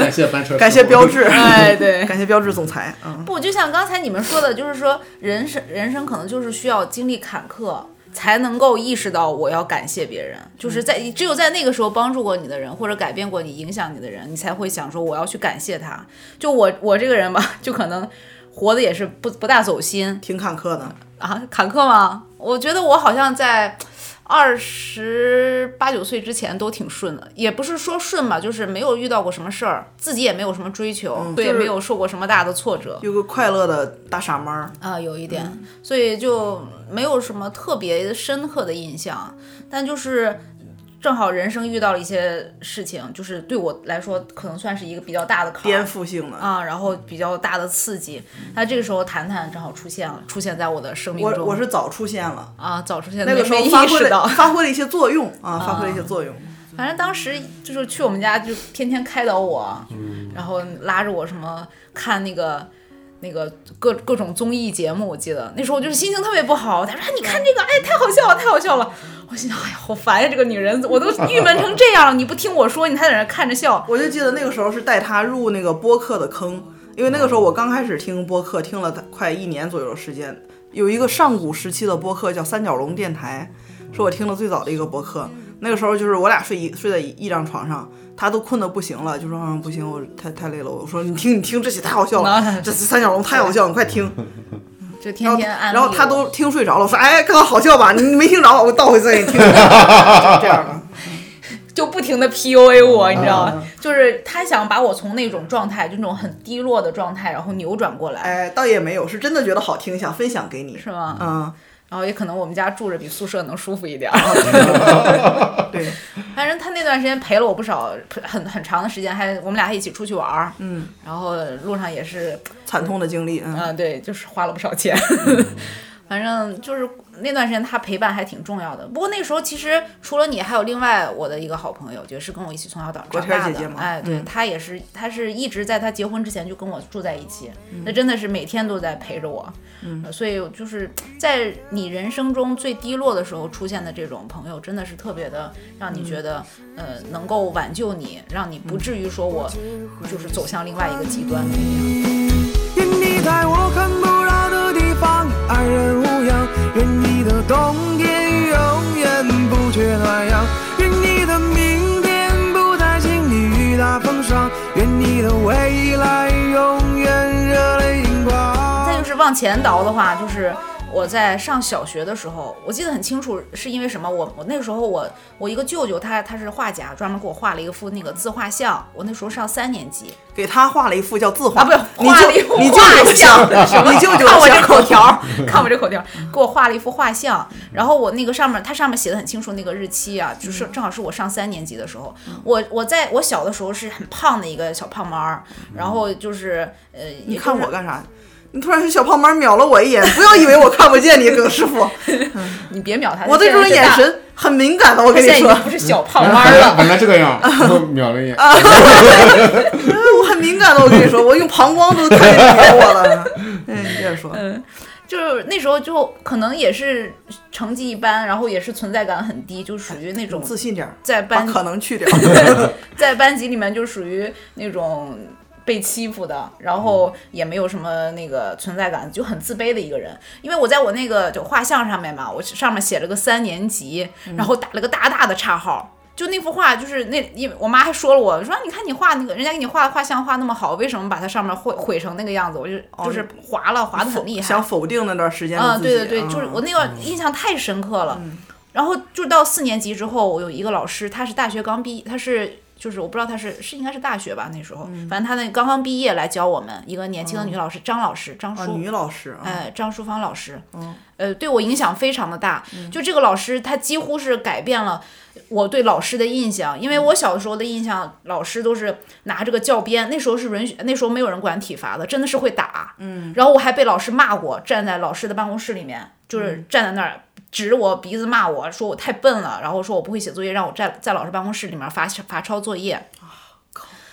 感谢班车，感谢标志，哎，对。感谢标志总裁。嗯，不，就像刚才你们说的，就是说人生人生可能就是需要经历坎坷，才能够意识到我要感谢别人。就是在只有在那个时候帮助过你的人，或者改变过你、影响你的人，你才会想说我要去感谢他。就我我这个人吧，就可能活的也是不不大走心挺坎坷的。啊，坎坷吗？我觉得我好像在。二十八九岁之前都挺顺的，也不是说顺吧，就是没有遇到过什么事儿，自己也没有什么追求，对，也嗯就是没有受过什么大的挫折。有个快乐的大傻猫儿，啊，有一点，所以就没有什么特别深刻的印象，但就是正好人生遇到了一些事情，就是对我来说可能算是一个比较大的坎颠覆性的。啊，然后比较大的刺激。那这个时候谈谈正好出现了，出现在我的生命中。我是早出现了，啊，早出现那个时候发挥发挥了一些作用啊，发挥了一些作用。反正当时就是去我们家就天天开导我，然后拉着我什么看那个那个各各种综艺节目，我记得那时候我就是心情特别不好。他说、你看这个，哎，太好笑了，太好笑了。我心想，哎呀，好烦呀，这个女人，我都郁闷成这样了，你不听我说，你还在那看着笑。我就记得那个时候是带他入那个播客的坑，因为那个时候我刚开始听播客，听了快一年左右的时间。有一个上古时期的播客叫三角龙电台，是我听的最早的一个播客。那个时候就是我俩睡一睡在一一张床上，他都困得不行了，就说嗯不行，我太太累了。我说你听你听这些太好笑了，这三角龙太好笑了，你快听。就天天安利然后他都听睡着了，我说哎刚刚好笑吧，你你没听着，我倒回再给你听。就这样的。就不停的 PUA 我，你知道嗯吗？就是他想把我从那种状态，就那种很低落的状态，然后扭转过来，哎，倒也没有，是真的觉得好听，想分享给你。是吗？嗯，然后也可能我们家住着比宿舍能舒服一点儿。对，反正他那段时间陪了我不少，很很长的时间，还我们俩还一起出去玩儿，嗯，然后路上也是，惨痛的经历，嗯，嗯、对，就是花了不少钱。反反正就是那段时间他陪伴还挺重要的。不过那时候其实除了你，还有另外我的一个好朋友，就是跟我一起从小长长大的。哎，对嗯他也是，他是一直在他结婚之前就跟我住在一起，嗯那真的是每天都在陪着我。嗯，所以就是在你人生中最低落的时候出现的这种朋友，真的是特别的让你觉得，呃，能够挽救你，让你不至于说我就是走向另外一个极端的那样。愿你在我看不到的地方安然无恙，愿你的冬天永远不缺暖阳，愿你的明天不再经历雨打风霜，愿你的未来永远热泪盈眶。再就是往前倒的话，就是我在上小学的时候，我记得很清楚，是因为什么？我我那时候我我一个舅舅他他是画家，专门给我画了一幅那个自画像。我那时候上三年级给他画了一幅叫自画，啊，不画了一幅画像，像，你舅舅 看我这口条，看我这口条，给我画了一幅画像。然后我那个上面，它上面写的很清楚那个日期啊，就是正好是我上三年级的时候。我我在我小的时候是很胖的一个小胖猫儿，然后就是呃，你看我干啥？你突然是小胖猫瞄了我一眼，不要以为我看不见你，耿师傅，你别秒他，我对这种眼神很敏感的，我跟你说不是小胖本猫儿了。来本来这个样，我瞄了一眼，我很敏感的，我跟你说，我用膀胱都看见我了。嗯，你接着说，就是那时候就可能也是成绩一般，然后也是存在感很低，就属于那种自信点儿，在班把可能去掉。在班级里面就属于那种被欺负的，然后也没有什么那个存在感，就很自卑的一个人。因为我在我那个就画像上面嘛，我上面写了个三年级，然后打了个大大的叉号。就那幅画，就是那，因为我妈还说了我，说你看你画那个，人家给你画的画像画那么好，为什么把它上面毁毁成那个样子？我就就是划了，划的很厉害。想否定那段时间嗯，对对对，就是我那个印象太深刻了。然后就到四年级之后，我有一个老师，他是大学刚毕，他是就是我不知道他是是应该是大学吧那时候，反正他那刚刚毕业来教我们一个年轻的女老师张老师张啊，淑。女老师啊，哎，张淑芳老师，呃，对我影响非常的大。就这个老师，他几乎是改变了我对老师的印象。因为我小的时候的印象，老师都是拿着个教鞭，那时候是允许，那时候没有人管体罚的，真的是会打。嗯，然后我还被老师骂过，站在老师的办公室里面，就是站在那儿。指着我鼻子骂我说我太笨了，然后说我不会写作业，让我在在老师办公室里面罚罚抄作业。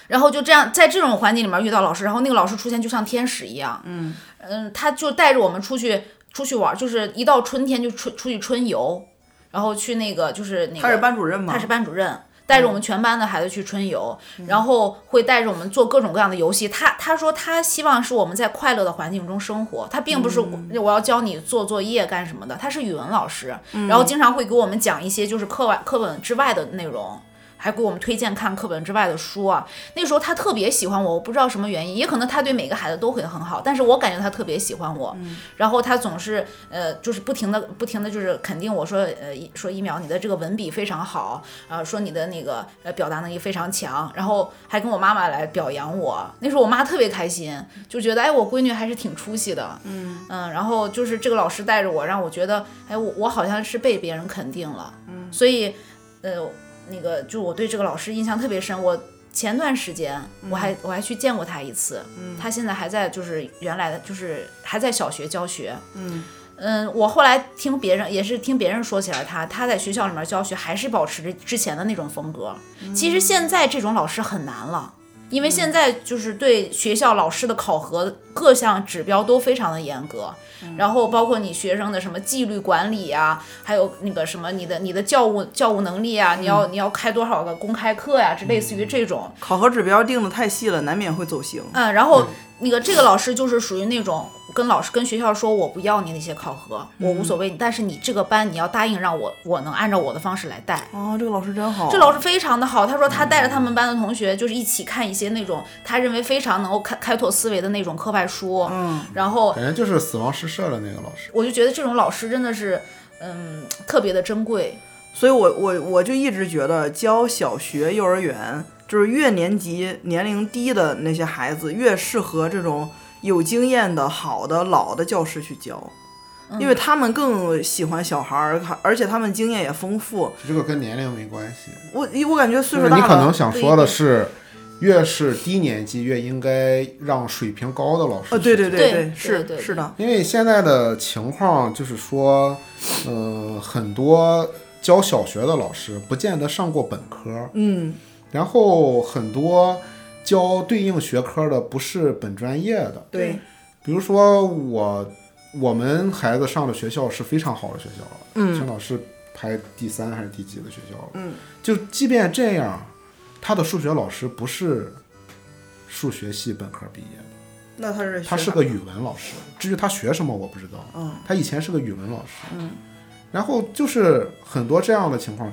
然后就这样，在这种环境里面遇到老师，然后那个老师出现就像天使一样，嗯他就带着我们出去出去玩，就是一到春天就出出去春游，然后去那个就是那个他是班主任吗？他是班主任，带着我们全班的孩子去春游，然后会带着我们做各种各样的游戏。他他说他希望是我们在快乐的环境中生活，他并不是我我要教你做作业干什么的。他是语文老师，然后经常会给我们讲一些就是课外课本之外的内容。还给我们推荐看课本之外的书啊。那时候他特别喜欢我，我不知道什么原因，也可能他对每个孩子都会很好，但是我感觉他特别喜欢我。然后他总是呃，就是不停的不停的就是肯定我说呃说一秒你的这个文笔非常好啊、说你的那个呃表达能力非常强，然后还跟我妈妈来表扬我。那时候我妈特别开心，就觉得哎我闺女还是挺出息的。嗯然后就是这个老师带着我，让我觉得哎我我好像是被别人肯定了。嗯，所以呃那个就我对这个老师印象特别深，我。前段时间我还、我还去见过他一次，他现在还在就是原来的就是还在小学教学，嗯，我后来听别人也是听别人说起来他，他在学校里面教学还是保持着之前的那种风格。其实现在这种老师很难了，因为现在就是对学校老师的考核各项指标都非常的严格，然后包括你学生的什么纪律管理啊，还有那个什么你的你的教务教务能力啊，你要你要开多少个公开课呀、这类似于这种。考核指标定的太细了，难免会走形。嗯，然后那个这个老师就是属于那种跟老师跟学校说我不要你那些考核，我无所谓，但是你这个班你要答应让我我能按照我的方式来带。哦，这个老师真好。这老师非常的好，他说他带着他们班的同学就是一起看一些那种他认为非常能够开开拓思维的那种课外书，嗯，然后感觉就是死亡诗社的那个老师。我就觉得这种老师真的是嗯特别的珍贵。所以我我我就一直觉得教小学、幼儿园，就是越年级年龄低的那些孩子，越适合这种有经验的、好的、老的教师去教，因为他们更喜欢小孩儿，而且他们经验也丰富。这个跟年龄没关系，我我感觉岁数大了，可能想说的是，越是低年级越应该让水平高的老师呃，对对对对，是是的，因为现在的情况就是说，呃，很多教小学的老师不见得上过本科，嗯然后很多教对应学科的不是本专业的，对，比如说我我们孩子上的学校是非常好的学校，嗯。青岛市排第三还是第几的学校，嗯，就即便这样，他的数学老师不是数学系本科毕业的。那他是他是个语文老师，至于他学什么我不知道。嗯。他以前是个语文老师。嗯，然后就是很多这样的情况，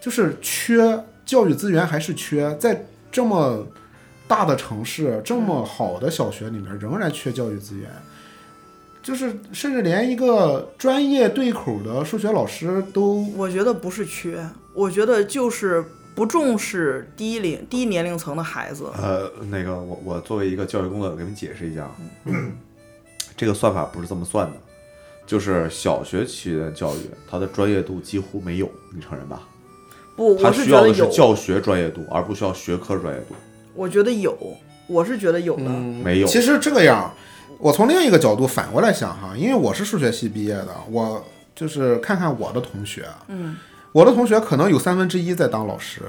就是缺教育资源还是缺，在这么大的城市、这么好的小学里面，仍然缺教育资源。就是甚至连一个专业对口的数学老师都我觉得不是缺，我觉得就是不重视低龄低年龄层的孩子。呃，那个我我作为一个教育工作者，给你们解释一下啊，这个算法不是这么算的，就是小学期的教育，它的专业度几乎没有，你承认吧？不，他我是需要的是有，教学专业度，而不需要学科专业度，我觉得有，我是觉得有的。没有。其实这个样，我从另一个角度反过来想哈，因为我是数学系毕业的，我就是看看我的同学，嗯，我的同学可能有三分之一在当老师，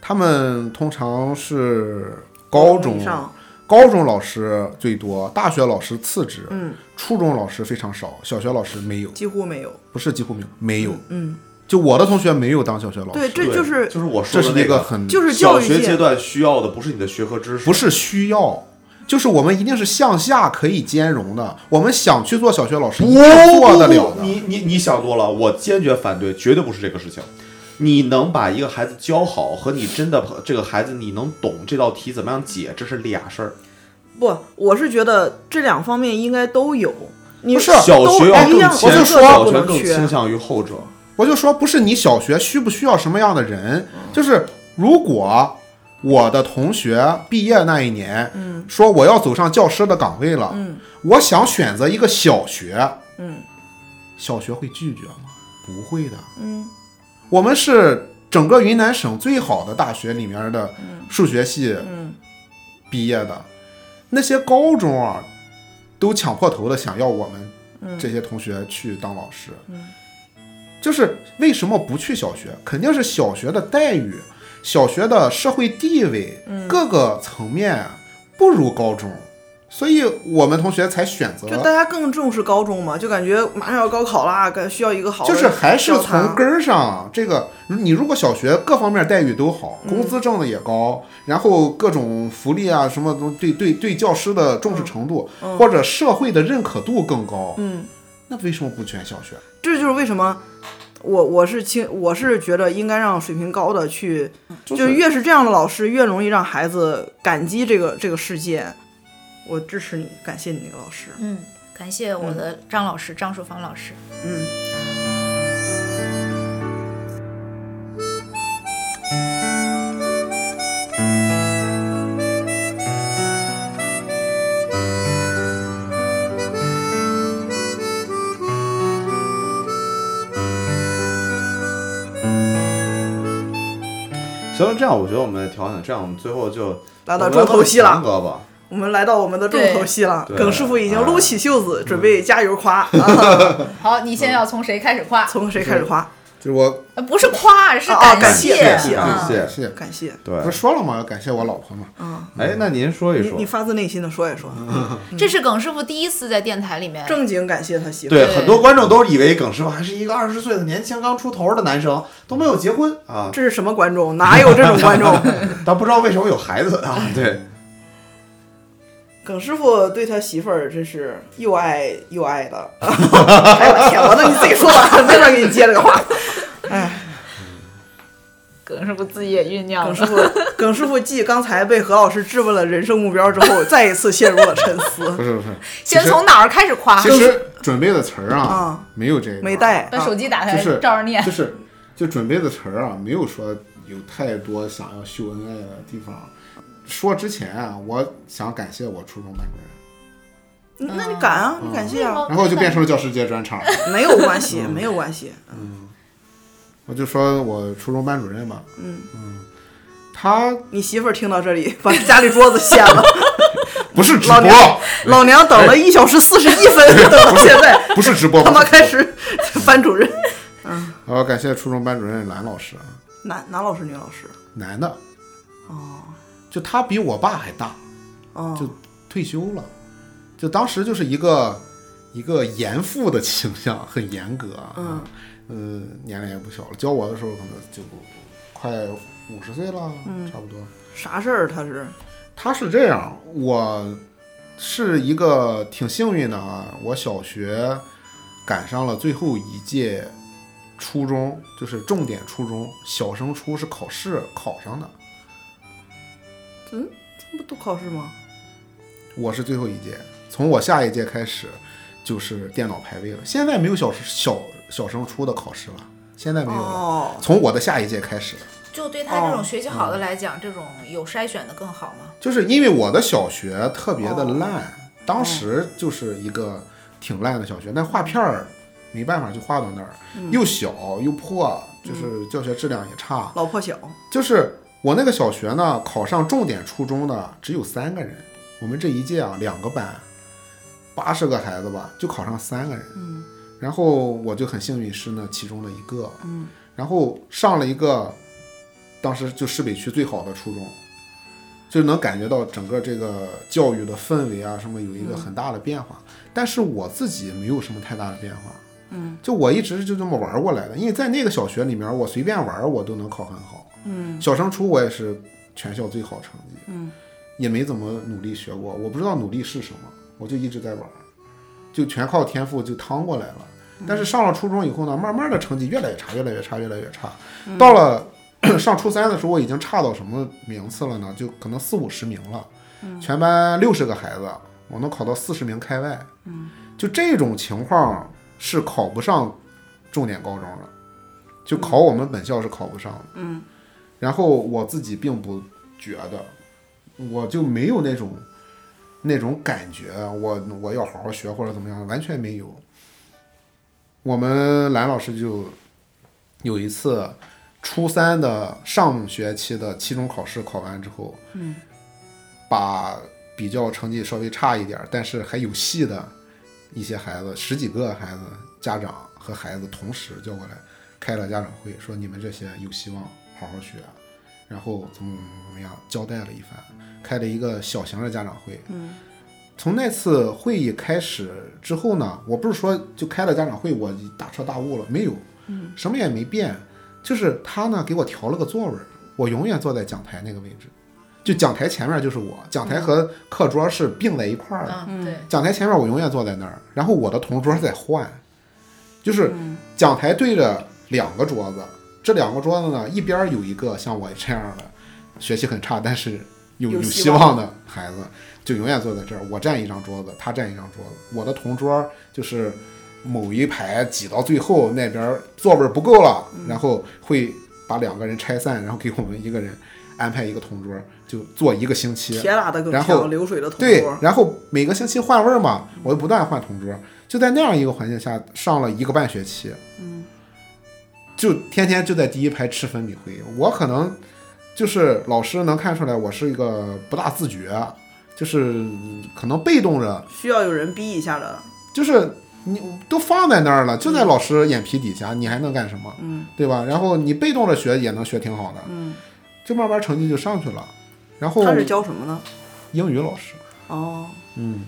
他们通常是高中以上，高中老师最多，大学老师次之，嗯，初中老师非常少，小学老师没有，几乎没有。不是几乎没有，没有，嗯，就我的同学没有当小学老师，对，这就是就是我说的那一个很就是教育小学阶段需要的，不是你的学科知识，不是需要。就是我们一定是向下可以兼容的，我们想去做小学老师，一定做得了的。你你你想多了，我坚决反对，绝对不是这个事情。你能把一个孩子教好，和你真的这个孩子你能懂这道题怎么样解，这是俩事儿。不，我是觉得这两方面应该都有。你是小学要更都一样倾，一个小学更倾向于后者。我就说，不是你小学需不需要什么样的人，就是如果我的同学毕业那一年，嗯说我要走上教师的岗位了，嗯我想选择一个小学，嗯小学会拒绝吗？不会的。嗯我们是整个云南省最好的大学里面的数学系毕业的，那些高中啊，都抢破头的想要我们这些同学去当老师。嗯就是为什么不去小学？肯定是小学的待遇、小学的社会地位、嗯。各个层面不如高中，所以我们同学才选择就大家更重视高中嘛，就感觉马上要高考啦，感需要一个好的就是还是从根儿上，这个你如果小学各方面待遇都好，工资挣的也高，然后各种福利啊什么东对对对教师的重视程度、或者社会的认可度更高，嗯，那为什么不选小学？这就是为什么我我是清我是觉得应该让水平高的去，就是越是这样的老师，越容易让孩子感激这个这个世界。我支持你，感谢你那个老师。嗯，感谢我的张老师，张淑芳老师。嗯，行了，这样我觉得我们调整，这样我们最后就来到重头戏了哥吧。我们来到我们的重头戏了。耿师傅已经撸起袖子，准备加油夸。啊、好，你现在要从谁开始夸？从谁开始夸？就是我呃不是夸，是感谢。谢感谢谢感谢，感谢对不，是说了吗？要感谢我老婆嘛。哎，那您说一说你你，发自内心的说一说，这是耿师傅第一次在电台里面正经感谢他媳妇。对对很多观众都以为耿师傅还是一个二十岁的年轻刚出头的男生，都没有结婚啊，这是什么观众？哪有这种观众？但不知道为什么有孩子啊。对，耿师傅对他媳妇儿真是又爱又爱的。哎呦我天！我那你自己说吧，没法给你接这个话。哎，耿师傅自己也酝酿了。耿师傅，耿师傅继刚才被何老师质问了人生目标之后，再一次陷入了沉思。不是不是，先从哪儿开始夸？其实准备的词儿啊嗯，没有这个，没带，把手机打开，就是照着念就。是就准备的词儿啊，没有说有太多想要秀恩爱的地方。说之前啊，我想感谢我初中班主任。嗯那你敢啊？你感谢啊？然后就变成了教师节专场。没有关系，没有关系。我就说我初中班主任嘛，嗯。嗯他你媳妇儿听到这里，把家里桌子掀了。不是直老播，娘老娘等了一小时四十一分，等到现在，不是直播，他妈开始 班主任，嗯好，感谢初中班主任兰老师啊，男男老师女老师，男的，哦。就他比我爸还大，哦，就退休了，就当时就是一个一个严父的倾向，很严格啊，嗯呃，年龄也不小了，教我的时候可能就快五十岁了，嗯差不多。啥事儿他是？他是这样，我是一个挺幸运的啊，我小学赶上了最后一届初中，就是重点初中，小升初是考试考上的，嗯，这不都考试吗？我是最后一届，从我下一届开始就是电脑排位了。现在没有小小小升初的考试了，现在没有了，哦，从我的下一届开始。就对他这哦种学习好的来讲，这种有筛选的更好吗？就是因为我的小学特别的哦。烂，当时就是一个挺烂的小学，那画片儿没办法就画到那儿，嗯。又小又破，就是教学质量也差。老破小，就是我那个小学呢，考上重点初中的只有三个人，我们这一届啊两个班，八十个孩子吧，就考上三个人。嗯然后我就很幸运是那其中的一个，嗯然后上了一个，当时就市北区最好的初中，就能感觉到整个这个教育的氛围啊什么有一个很大的变化。但是我自己没有什么太大的变化，嗯就我一直就这么玩过来的。因为在那个小学里面，我随便玩我都能考很好，嗯小升初我也是全校最好成绩，嗯也没怎么努力学过，我不知道努力是什么，我就一直在玩，就全靠天赋就趟过来了。但是上了初中以后呢，慢慢的成绩越来越差，越来越差，越来越差。到了 上初三的时候，我已经差到什么名次了呢？就可能四五十名了，全班六十个孩子，我能考到四十名开外。就这种情况是考不上重点高中的，就考我们本校是考不上的。嗯然后我自己并不觉得，我就没有那种那种感觉，我我要好好学或者怎么样，完全没有。我们兰老师就有一次初三的上学期的期中考试考完之后，嗯，把比较成绩稍微差一点儿，但是还有戏的一些孩子，十几个孩子，家长和孩子同时叫过来开了家长会，说你们这些有希望好好学，然后怎么怎么怎么样，交代了一番，开了一个小型的家长会。嗯，从那次会议开始之后呢，我不是说就开了家长会，我大彻大悟了，没有，嗯，什么也没变，就是他呢给我调了个座位儿，我永远坐在讲台那个位置，就讲台前面就是我，讲台和课桌是并在一块儿的，嗯，对，讲台前面我永远坐在那儿，然后我的同桌在换，就是讲台对着两个桌子，这两个桌子呢，一边有一个像我这样的学习很差，但是有有希望的孩子，就永远坐在这儿。我占一张桌子，他占一张桌子。我的同桌就是某一排挤到最后那边座位不够了，然后会把两个人拆散，然后给我们一个人安排一个同桌，就坐一个星期。铁打的然后，流水的同对，，然后每个星期换位嘛，我就不断换同桌，就在那样一个环境下上了一个半学期，嗯，就天天就在第一排吃粉笔灰。我可能就是老师能看出来我是一个不大自觉，就是可能被动着，需要有人逼一下的，就是你都放在那儿了，就在老师眼皮底下，你还能干什么？嗯对吧？然后你被动着学也能学挺好的，嗯，就慢慢成绩就上去了。然后他是教什么呢？英语老师。哦，嗯，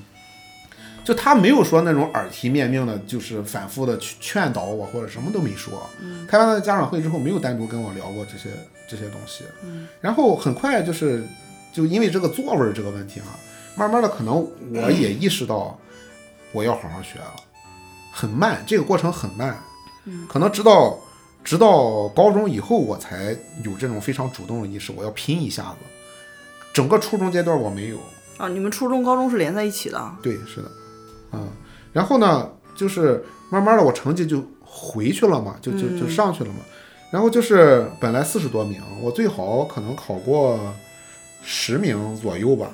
就他没有说那种耳提面命的，就是反复的去劝导我，或者什么都没说。开完了家长会之后，没有单独跟我聊过这些这些东西。嗯，然后很快就是，就因为这个座位儿这个问题啊，慢慢的可能我也意识到我要好好学了，很慢，这个过程很慢。嗯，可能直到直到高中以后，我才有这种非常主动的意识，我要拼一下子。整个初中阶段我没有。啊，你们初中、高中是连在一起的，对，是的，嗯，然后呢，就是慢慢的我成绩就回去了嘛，就就就嗯上去了嘛，然后就是本来四十多名，我最好可能考过十名左右吧，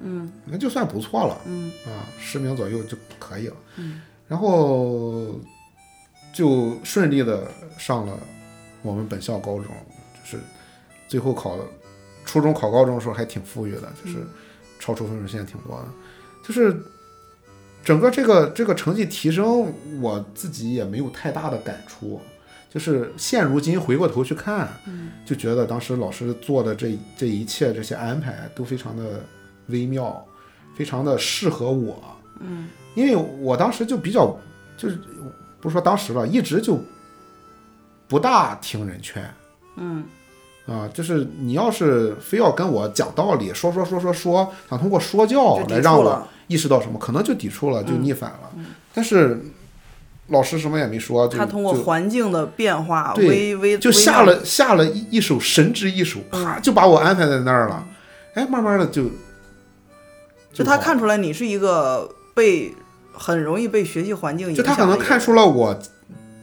嗯。那就算不错了嗯。啊，十名左右就可以了，嗯，然后就顺利的上了我们本校高中，就是最后考初中考高中的时候还挺富裕的，就是超出分数线挺多的，就是整个这个这个成绩提升，我自己也没有太大的感触。就是现如今回过头去看，就觉得当时老师做的这这一切这些安排都非常的微妙，非常的适合我。嗯，因为我当时就比较就是不是说当时了，一直就不大听人劝。嗯，啊，就是你要是非要跟我讲道理，说说说说说，想通过说教来让我意识到什么，可能就抵触了，就逆反了。但是老师什么也没说，就他通过环境的变化，对微微就下了下了一一手神之一手，啪就把我安排在那儿了。哎，慢慢的就就他看出来你是一个被很容易被学习环境影就响的一个人，他可能看出了我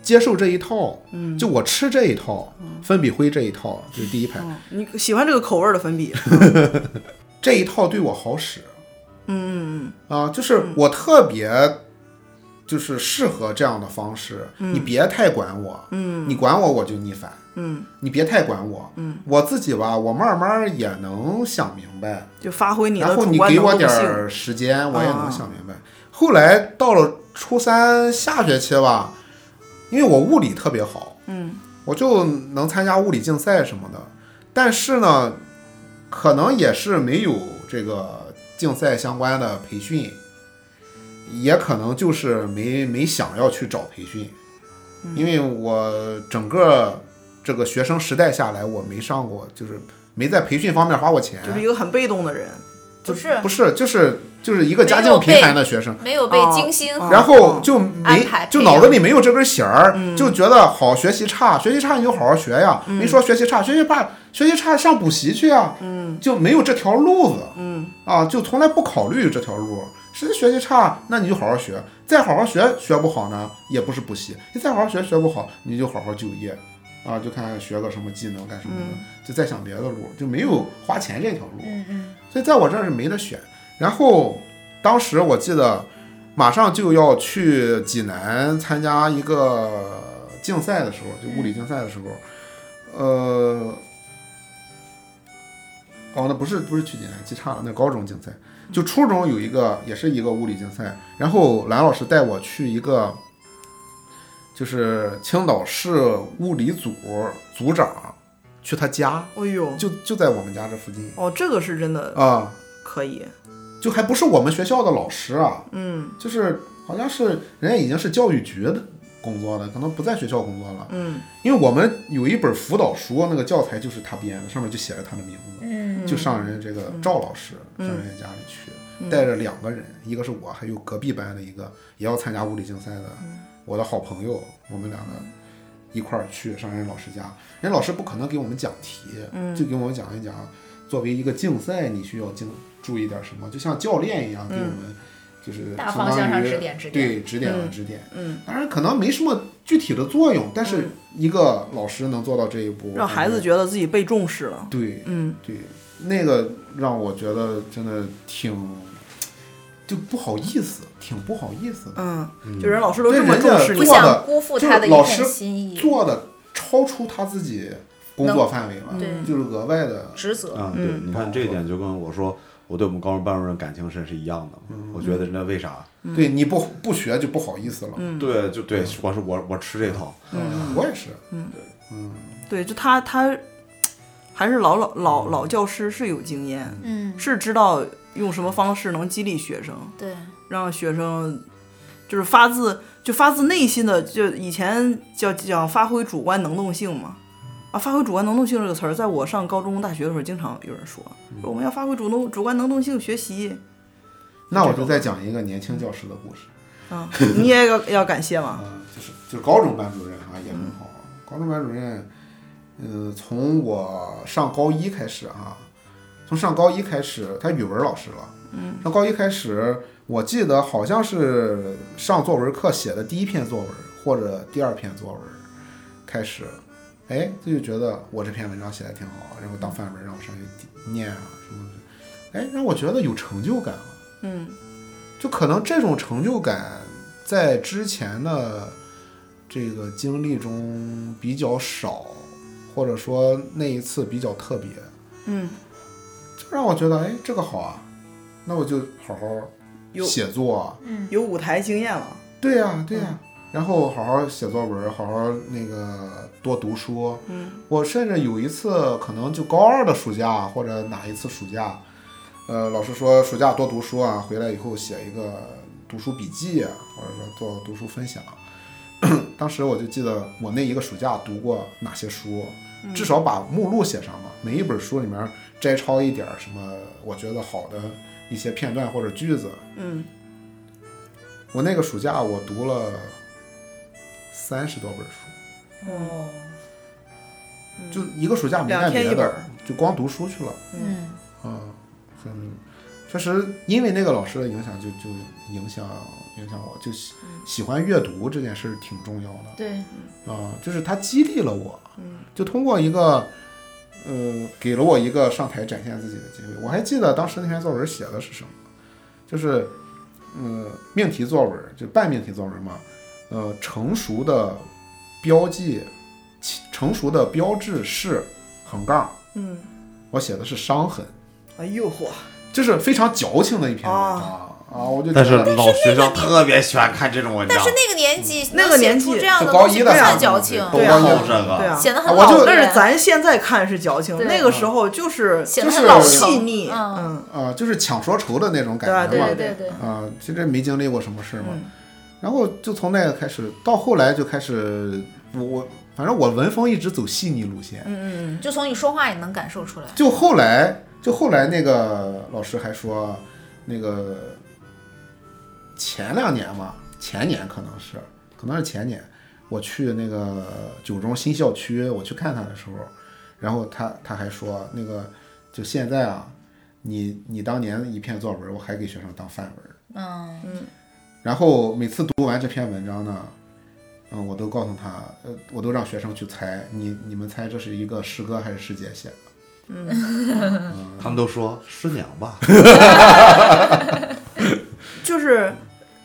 接受这一套，嗯，就我吃这一套，粉笔灰这一套，就是第一排，嗯你喜欢这个口味的粉笔，这一套对我好使。嗯嗯嗯。啊，就是我特别。就是适合这样的方式，你别太管我，嗯。你管我我就逆反，嗯，你别太管我，嗯，我自己吧，我慢慢也能想明白，就发挥你的然后你给我点儿时间，我也啊能想明白。后来到了初三下学期吧，因为我物理特别好，嗯。我就能参加物理竞赛什么的。但是呢，可能也是没有这个竞赛相关的培训，也可能就是没没想要去找培训，嗯因为我整个这个学生时代下来，我没上过，就是没在培训方面花过钱。就是一个很被动的人，不是。不是，就是就是一个家境贫寒的学生，没有被哦精心哦然后就没就脑子里没有这根弦儿，嗯。就觉得好学习差，学习差你就好好学呀，没说学习差，学习差学习差上补习去呀，嗯。就没有这条路子。嗯。啊，就从来不考虑这条路。实际学习差，那你就好好学，再好好学，学不好呢，也不是补习，你再好好学，学不好，你就好好就业，啊，就看学个什么技能干什么的，就再想别的路，就没有花钱这条路。嗯嗯所以在我这儿是没得选。然后当时我记得马上就要去济南参加一个竞赛的时候，就物理竞赛的时候，呃，哦，那不是不是去济南，记差了，那高中竞赛，就初中有一个也是一个物理竞赛，然后蓝老师带我去一个。就是青岛市物理组组长去他家，哎呦，就就在我们家这附近哦，这个是真的啊、可以，就还不是我们学校的老师啊，嗯就是好像是人家已经是教育局的工作的，可能不在学校工作了。嗯。因为我们有一本辅导书，那个教材就是他编的，上面就写着他的名字，嗯，就上人家这个赵老师上人家家里去，带着两个人，一个是我，还有隔壁班的一个也要参加物理竞赛的，我的好朋友，我们两个。一块儿去上人老师家，人老师不可能给我们讲题，就给我们讲一讲，作为一个竞赛，你需要经注意点什么，就像教练一样给我们，就是大相当方向上于指点指点对，指点了嗯指点。嗯，当然可能没什么具体的作用，但是一个老师能做到这一步，让孩子觉得自己被重视了，对嗯对，那个让我觉得真的挺就不好意思，挺不好意思的。嗯，就人老师都这么对人家重视你不做，的想辜负他的一就是老师份心意，做的超出他自己工作范围了，对就是额外的。职责。嗯，对，嗯你看这一点就跟我说我对我们高中班主任感情深是一样的嘛。我觉得那为啥？对你不不学就不好意思了。嗯对，就对，我是我我吃这套。嗯，我也是。对，就他他还是老老老老教师是有经验，嗯，是知道用什么方式能激励学生，对，让学生就是发自就发自内心的，就以前叫讲发挥主观能动性嘛。啊，发挥主观能动性这个词儿，在我上高中、大学的时候，经常有人说，说我们要发挥主动主观能动性学习。那我就再讲一个年轻教师的故事。啊，你也要 要感谢吗？嗯，就是就是高中班主任啊也很好。高中班主任，呃，从我上高一开始啊、从上高一开始，他语文老师了。嗯。上高一开始，我记得好像是上作文课写的第一篇作文或者第二篇作文开始，哎，他就觉得我这篇文章写的挺好，然后当范文让我上去念啊什么的，哎，让我觉得有成就感了。嗯就可能这种成就感在之前的这个经历中比较少，或者说那一次比较特别。嗯就让我觉得，哎，这个好啊，那我就好好写作啊。有舞台经验了，对呀、对呀、然后好好写作文，好好那个多读书。嗯，我甚至有一次可能就高二的暑假或者哪一次暑假，呃，老师说暑假多读书啊，回来以后写一个读书笔记啊，或者说做读书分享。当时我就记得我那一个暑假读过哪些书，至少把目录写上嘛，每一本书里面摘抄一点什么我觉得好的一些片段或者句子，嗯，我那个暑假我读了三十多本书，哦，就一个暑假没干别的就光读书去了。嗯啊，很确实，因为那个老师的影响就，就影响影响我，就喜喜欢阅读这件事儿挺重要的对，啊，就是他激励了我，就通过一个。呃，给了我一个上台展现自己的机会。我还记得当时那篇作文写的是什么，就是，呃，命题作文，就半命题作文嘛。呃，成熟的标记，其成熟的标志是横杠，嗯，我写的是伤痕，哎呦嚯，就是非常矫情的一篇文章。啊。我就但是老学生特别喜欢看这种文章。但是，那个年纪那个年纪出这样的就高一的东西不算时候矫情，都对啊。靠这个。对啊，显得很老练但是咱现在看是矫情，那个时候就是就是显得很老细腻，嗯，嗯，啊、就是抢说愁的那种感觉嘛。对对对对，啊、其实没经历过什么事嘛。嗯然后就从那个开始，到后来就开始，我我反正我文风一直走细腻路线。嗯嗯就从你说话也能感受出来。就后来，就后来那个老师还说，那个前两年嘛，前年可能是，可能是前年，我去那个九中新校区，我去看他的时候，然后他他还说，那个就现在啊，你你当年一篇作文，我还给学生当范文。嗯，然后每次读完这篇文章呢，嗯，我都告诉他，呃，我都让学生去猜，你你们猜这是一个师哥还是师姐写的？嗯他们都说师娘吧，嗯，就是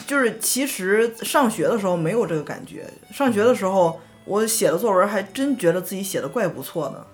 就是，其实上学的时候没有这个感觉，上学的时候我写的作文还真觉得自己写的怪不错的。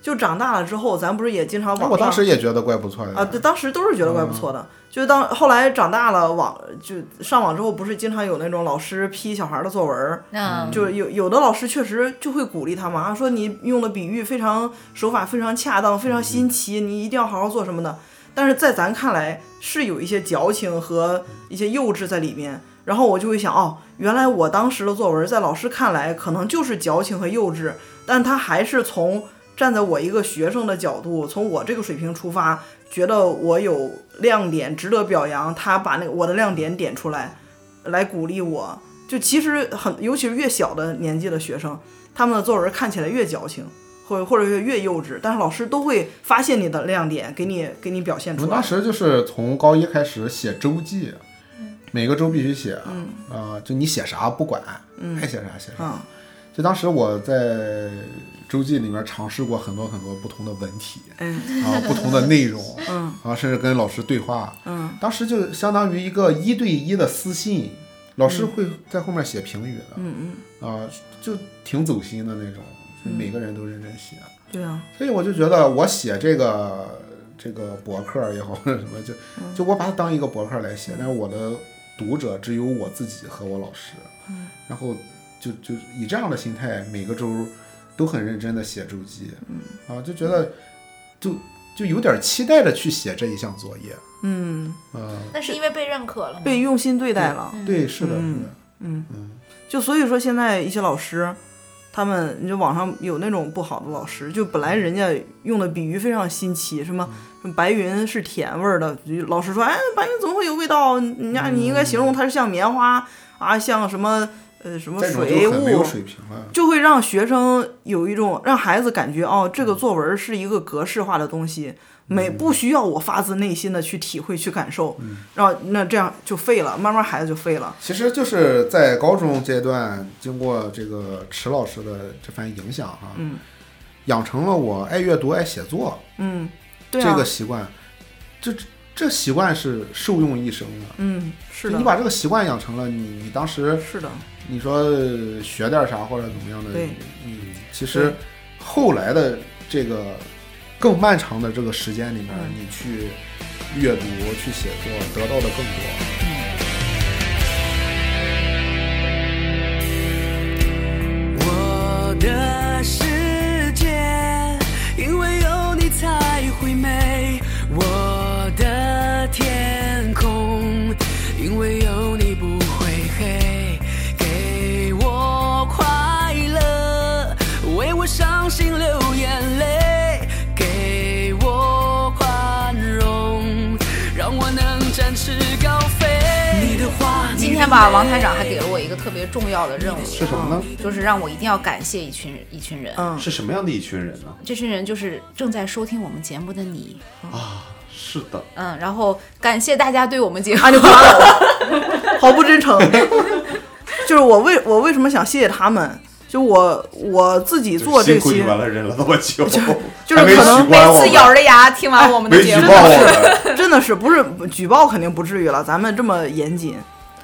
就长大了之后，咱不是也经常网上我当时也觉得怪不错的啊，对，当时都是觉得怪不错的。就是当后来长大了，网就上网之后，不是经常有那种老师批小孩的作文儿，就有有的老师确实就会鼓励他嘛，啊说你用的比喻非常手法非常恰当，非常新奇，你一定要好好做什么的。但是在咱看来是有一些矫情和一些幼稚在里面，然后我就会想，哦，原来我当时的作文在老师看来可能就是矫情和幼稚，但他还是从站在我一个学生的角度，从我这个水平出发，觉得我有亮点，值得表扬。他把那个我的亮点点出来，来鼓励我。就其实很，尤其是越小的年纪的学生，他们的作文看起来越矫情，或者或者是越幼稚，但是老师都会发现你的亮点，给你给你表现出来我们当。时就是从高一开始写周记，每个周必须写，啊、就你写啥不管，爱写啥写啥。嗯就当时我在周记里面尝试过很多很多不同的文体，然后，不同的内容，嗯。啊，甚至跟老师对话，嗯，当时就相当于一个一对一的私信，老师会在后面写评语的，嗯嗯，啊，就挺走心的那种，就每个人都认真写，对啊，所以我就觉得我写这个这个博客也好或者什么，就就我把它当一个博客来写，但是我的读者只有我自己和我老师，然后就就以这样的心态，每个周都很认真的写周记，嗯啊，就觉得就就有点期待着去写这一项作业，嗯，啊，那是因为被认可了？被用心对待了。对，是的，是嗯的，嗯嗯，就所以说现在一些老师，他们你就网上有那种不好的老师，就本来人家用的比喻非常新奇，什么什么白云是甜味儿的，老师说，哎，白云怎么会有味道？你呀，你应该形容它是像棉花啊，像什么呃什么水雾。水平了。就会让学生有一种让孩子感觉哦，这个作文是一个格式化的东西，没不需要我发自内心的去体会去感受，然后那这样就废了，慢慢孩子就废了。其实就是在高中阶段，经过这个池老师的这番影响哈，嗯养成了我爱阅读、爱写作嗯，对啊，这个习惯。这这习惯是受用一生的。嗯，是的，你把这个习惯养成了，你你当时是的，你说呃学点啥或者怎么样的，对。嗯，其实后来的这个更漫长的这个时间里面，你去阅读、去写作，得到的更多。吧，王台长还给了我一个特别重要的任务，是什么呢？就是让我一定要感谢一群一群人。嗯，是什么样的一群人呢？这群人就是正在收听我们节目的你啊，是的，嗯，然后感谢大家对我们节目啊，你夸我，毫不真诚。就是我为我为什么想谢谢他们？就我我自己做这期辛苦你，们了，忍了那么久，就是可能每次咬着牙听完我们的节目，真的是不是举报肯定不至于了，咱们这么严谨。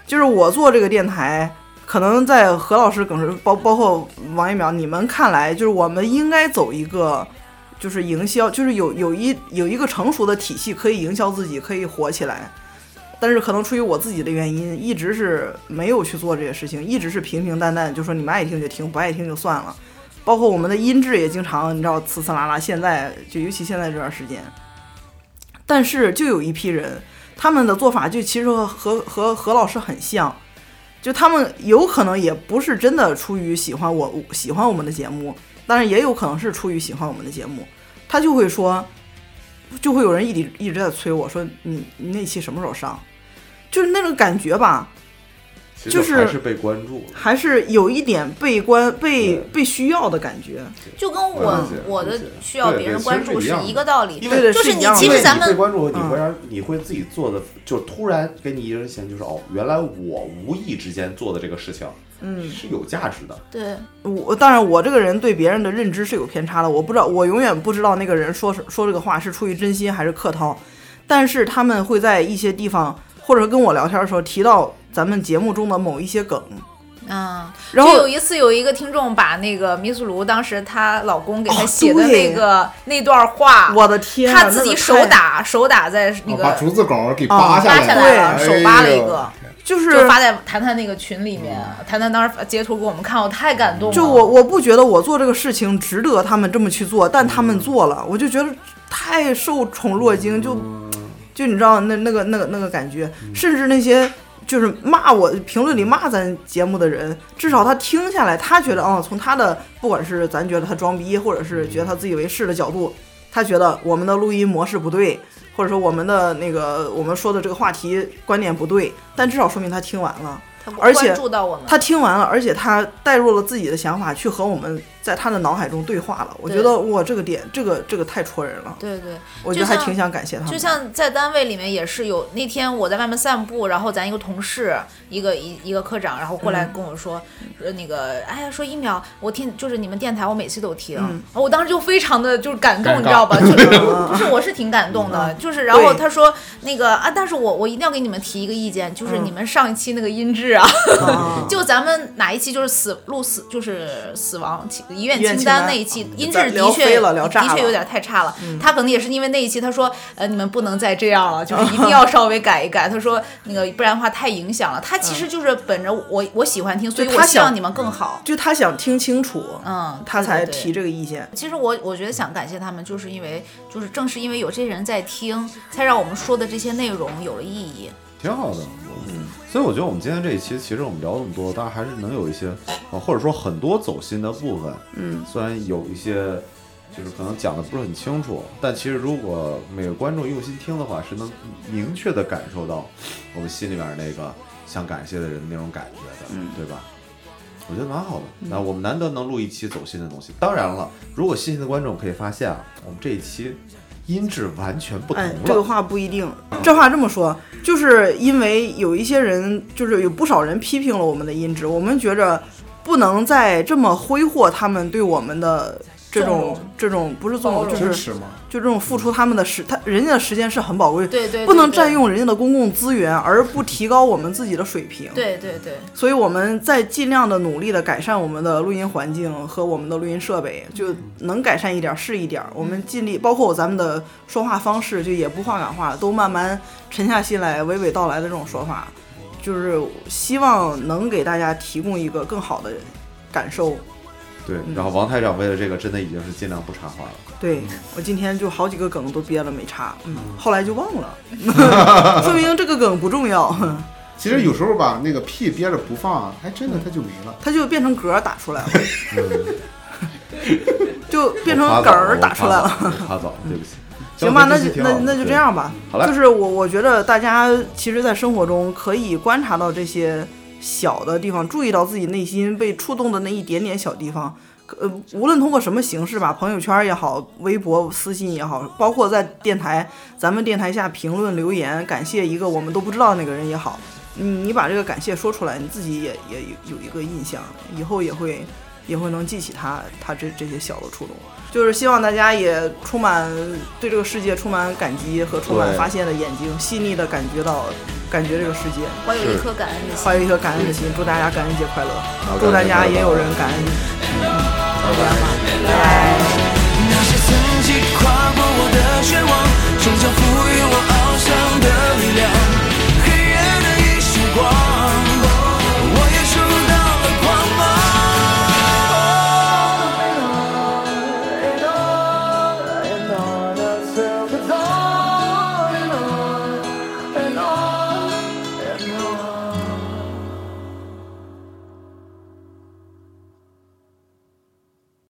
就是我做这个电台，可能在何老师、耿直包包括王一淼，你们看来，就是我们应该走一个，就是营销，就是有有一有一个成熟的体系，可以营销自己，可以火起来。但是可能出于我自己的原因，一直是没有去做这些事情，一直是平平淡淡，就说你们爱听就听，不爱听就算了。包括我们的音质也经常，你知道呲呲啦啦。现在就尤其现在这段时间，但是就有一批人，他们的做法就其实和和和何老师很像，就他们有可能也不是真的出于喜欢我喜欢我们的节目，但是也有可能是出于喜欢我们的节目，他就会说，就会有人一直一直在催我说你你那期什么时候上，就是那种感觉吧，就是还是被关注。还是有一点被关被被需要的感觉。就跟我我的需要别人关注是是一个道理。因对对就是你其实咱们你被关注，你嗯会让你会自己做的，就突然给你一人钱，就是哦，原来我无意之间做的这个事情，嗯，是有价值的。对我当然，我这个人对别人的认知是有偏差的，我不知道，我永远不知道那个人说说这个话是出于真心还是客套，但是他们会在一些地方，或者是跟我聊天的时候提到咱们节目中的某一些梗，嗯，然后就有一次有一个听众把那个米苏卢当时她老公给她哦写的那个、那段话，我的天啊，她自己那个手打手打在那哦把竹子稿给啊扒下扒下来来了，哎手扒了一呦。个，就是就发在谈谈那个群里面。谈谈当时截图给我们看，我太感动了。就我我不觉得我做这个事情值得他们这么去做，但他们做了，我就觉得太受宠若惊，就就你知道那那个那个那个感觉，甚至那些就是骂我评论里骂咱节目的人，至少他听下来，他觉得哦，从他的不管是咱觉得他装逼，或者是觉得他自以为是的角度，他觉得我们的录音模式不对，或者说我们的那个我们说的这个话题观点不对，但至少说明他听完了。他而且他听完了，而且他带入了自己的想法，去和我们在他的脑海中对话了。我觉得哇，这个点，这个这个太戳人了。对对，我觉得还挺想感谢他。就像在单位里面也是有，那天我在外面散步，然后咱一个同事，一个一一个科长，然后过来跟我说，说那个，哎呀，说一秒，我听就是你们电台，我每次都听，嗯。我当时就非常的就是感动，你知道吧？就是 不是我是挺感动的，就是然后他说那个啊，但是我我一定要给你们提一个意见，就是你们上一期那个音质啊，啊。就咱们哪一期就是死录死就是死亡清医院清单单那一期，音质的确的确有点太差了。他可能也是因为那一期，他说呃你们不能再这样了，就是一定要稍微改一改。他说那个不然的话太影响了。他其实就是本着我我喜欢听，所以我希望你们更好。就他想听清楚，嗯，他才提这个意见。其实我我觉得想感谢他们，就是因为就是正是因为有这些人在听，才让我们说的这些内容有了意义。挺好的。嗯，所以我觉得我们今天这一期，其实我们聊这么多，大家还是能有一些，啊或者说很多走心的部分。嗯，虽然有一些就是可能讲的不是很清楚，但其实如果每个观众用心听的话，是能明确的感受到我们心里面那个想感谢的人的那种感觉的，嗯对吧？我觉得蛮好的。那我们难得能录一期走心的东西。当然了，如果细心的观众可以发现啊，我们这一期音质完全不同。，这个话不一定。这话这么说，就是因为有一些人，就是有不少人批评了我们的音质，我们觉着不能再这么挥霍他们对我们的这种这种不是纵容，就是支持嘛，就这种付出他们的时，他人家的时间是很宝贵，对对对不能占用人家的公共资源而不提高我们自己的水平。对对对，所以我们在尽量的努力的改善我们的录音环境和我们的录音设备，就能改善一点儿是一点儿。我们尽力，包括咱们的说话方式，就也不话赶话，都慢慢沉下心来，娓娓道来的这种说法，就是希望能给大家提供一个更好的感受。对，然后王台长为了这个真的已经是尽量不插话了。对我今天就好几个梗都憋了没插，嗯，后来就忘了，说明这个梗不重要，其实有时候吧，那个屁憋着不放，还真的它就没了。它就变成嗝儿打出来了，就变成我梗儿打出来了。我插早了，对不起。行吧，那就那那就这样吧。好嘞就是我我觉得大家其实，在生活中可以观察到这些小的地方，注意到自己内心被触动的那一点点小地方。呃，无论通过什么形式吧，朋友圈也好，微博私信也好，包括在电台，咱们电台下评论留言，感谢一个我们都不知道那个人也好，你你把这个感谢说出来，你自己也也有有一个印象，以后也会也会能记起他他这这些小的触动。就是希望大家也充满对这个世界充满感激和充满发现的眼睛，细腻的感觉到感觉这个世界，怀有一颗感恩的心，怀有一颗感恩的心。祝大家感恩节快乐，祝大家也有人感恩。拜拜。那些曾过我的绝望，终将赋予我翱翔的力量。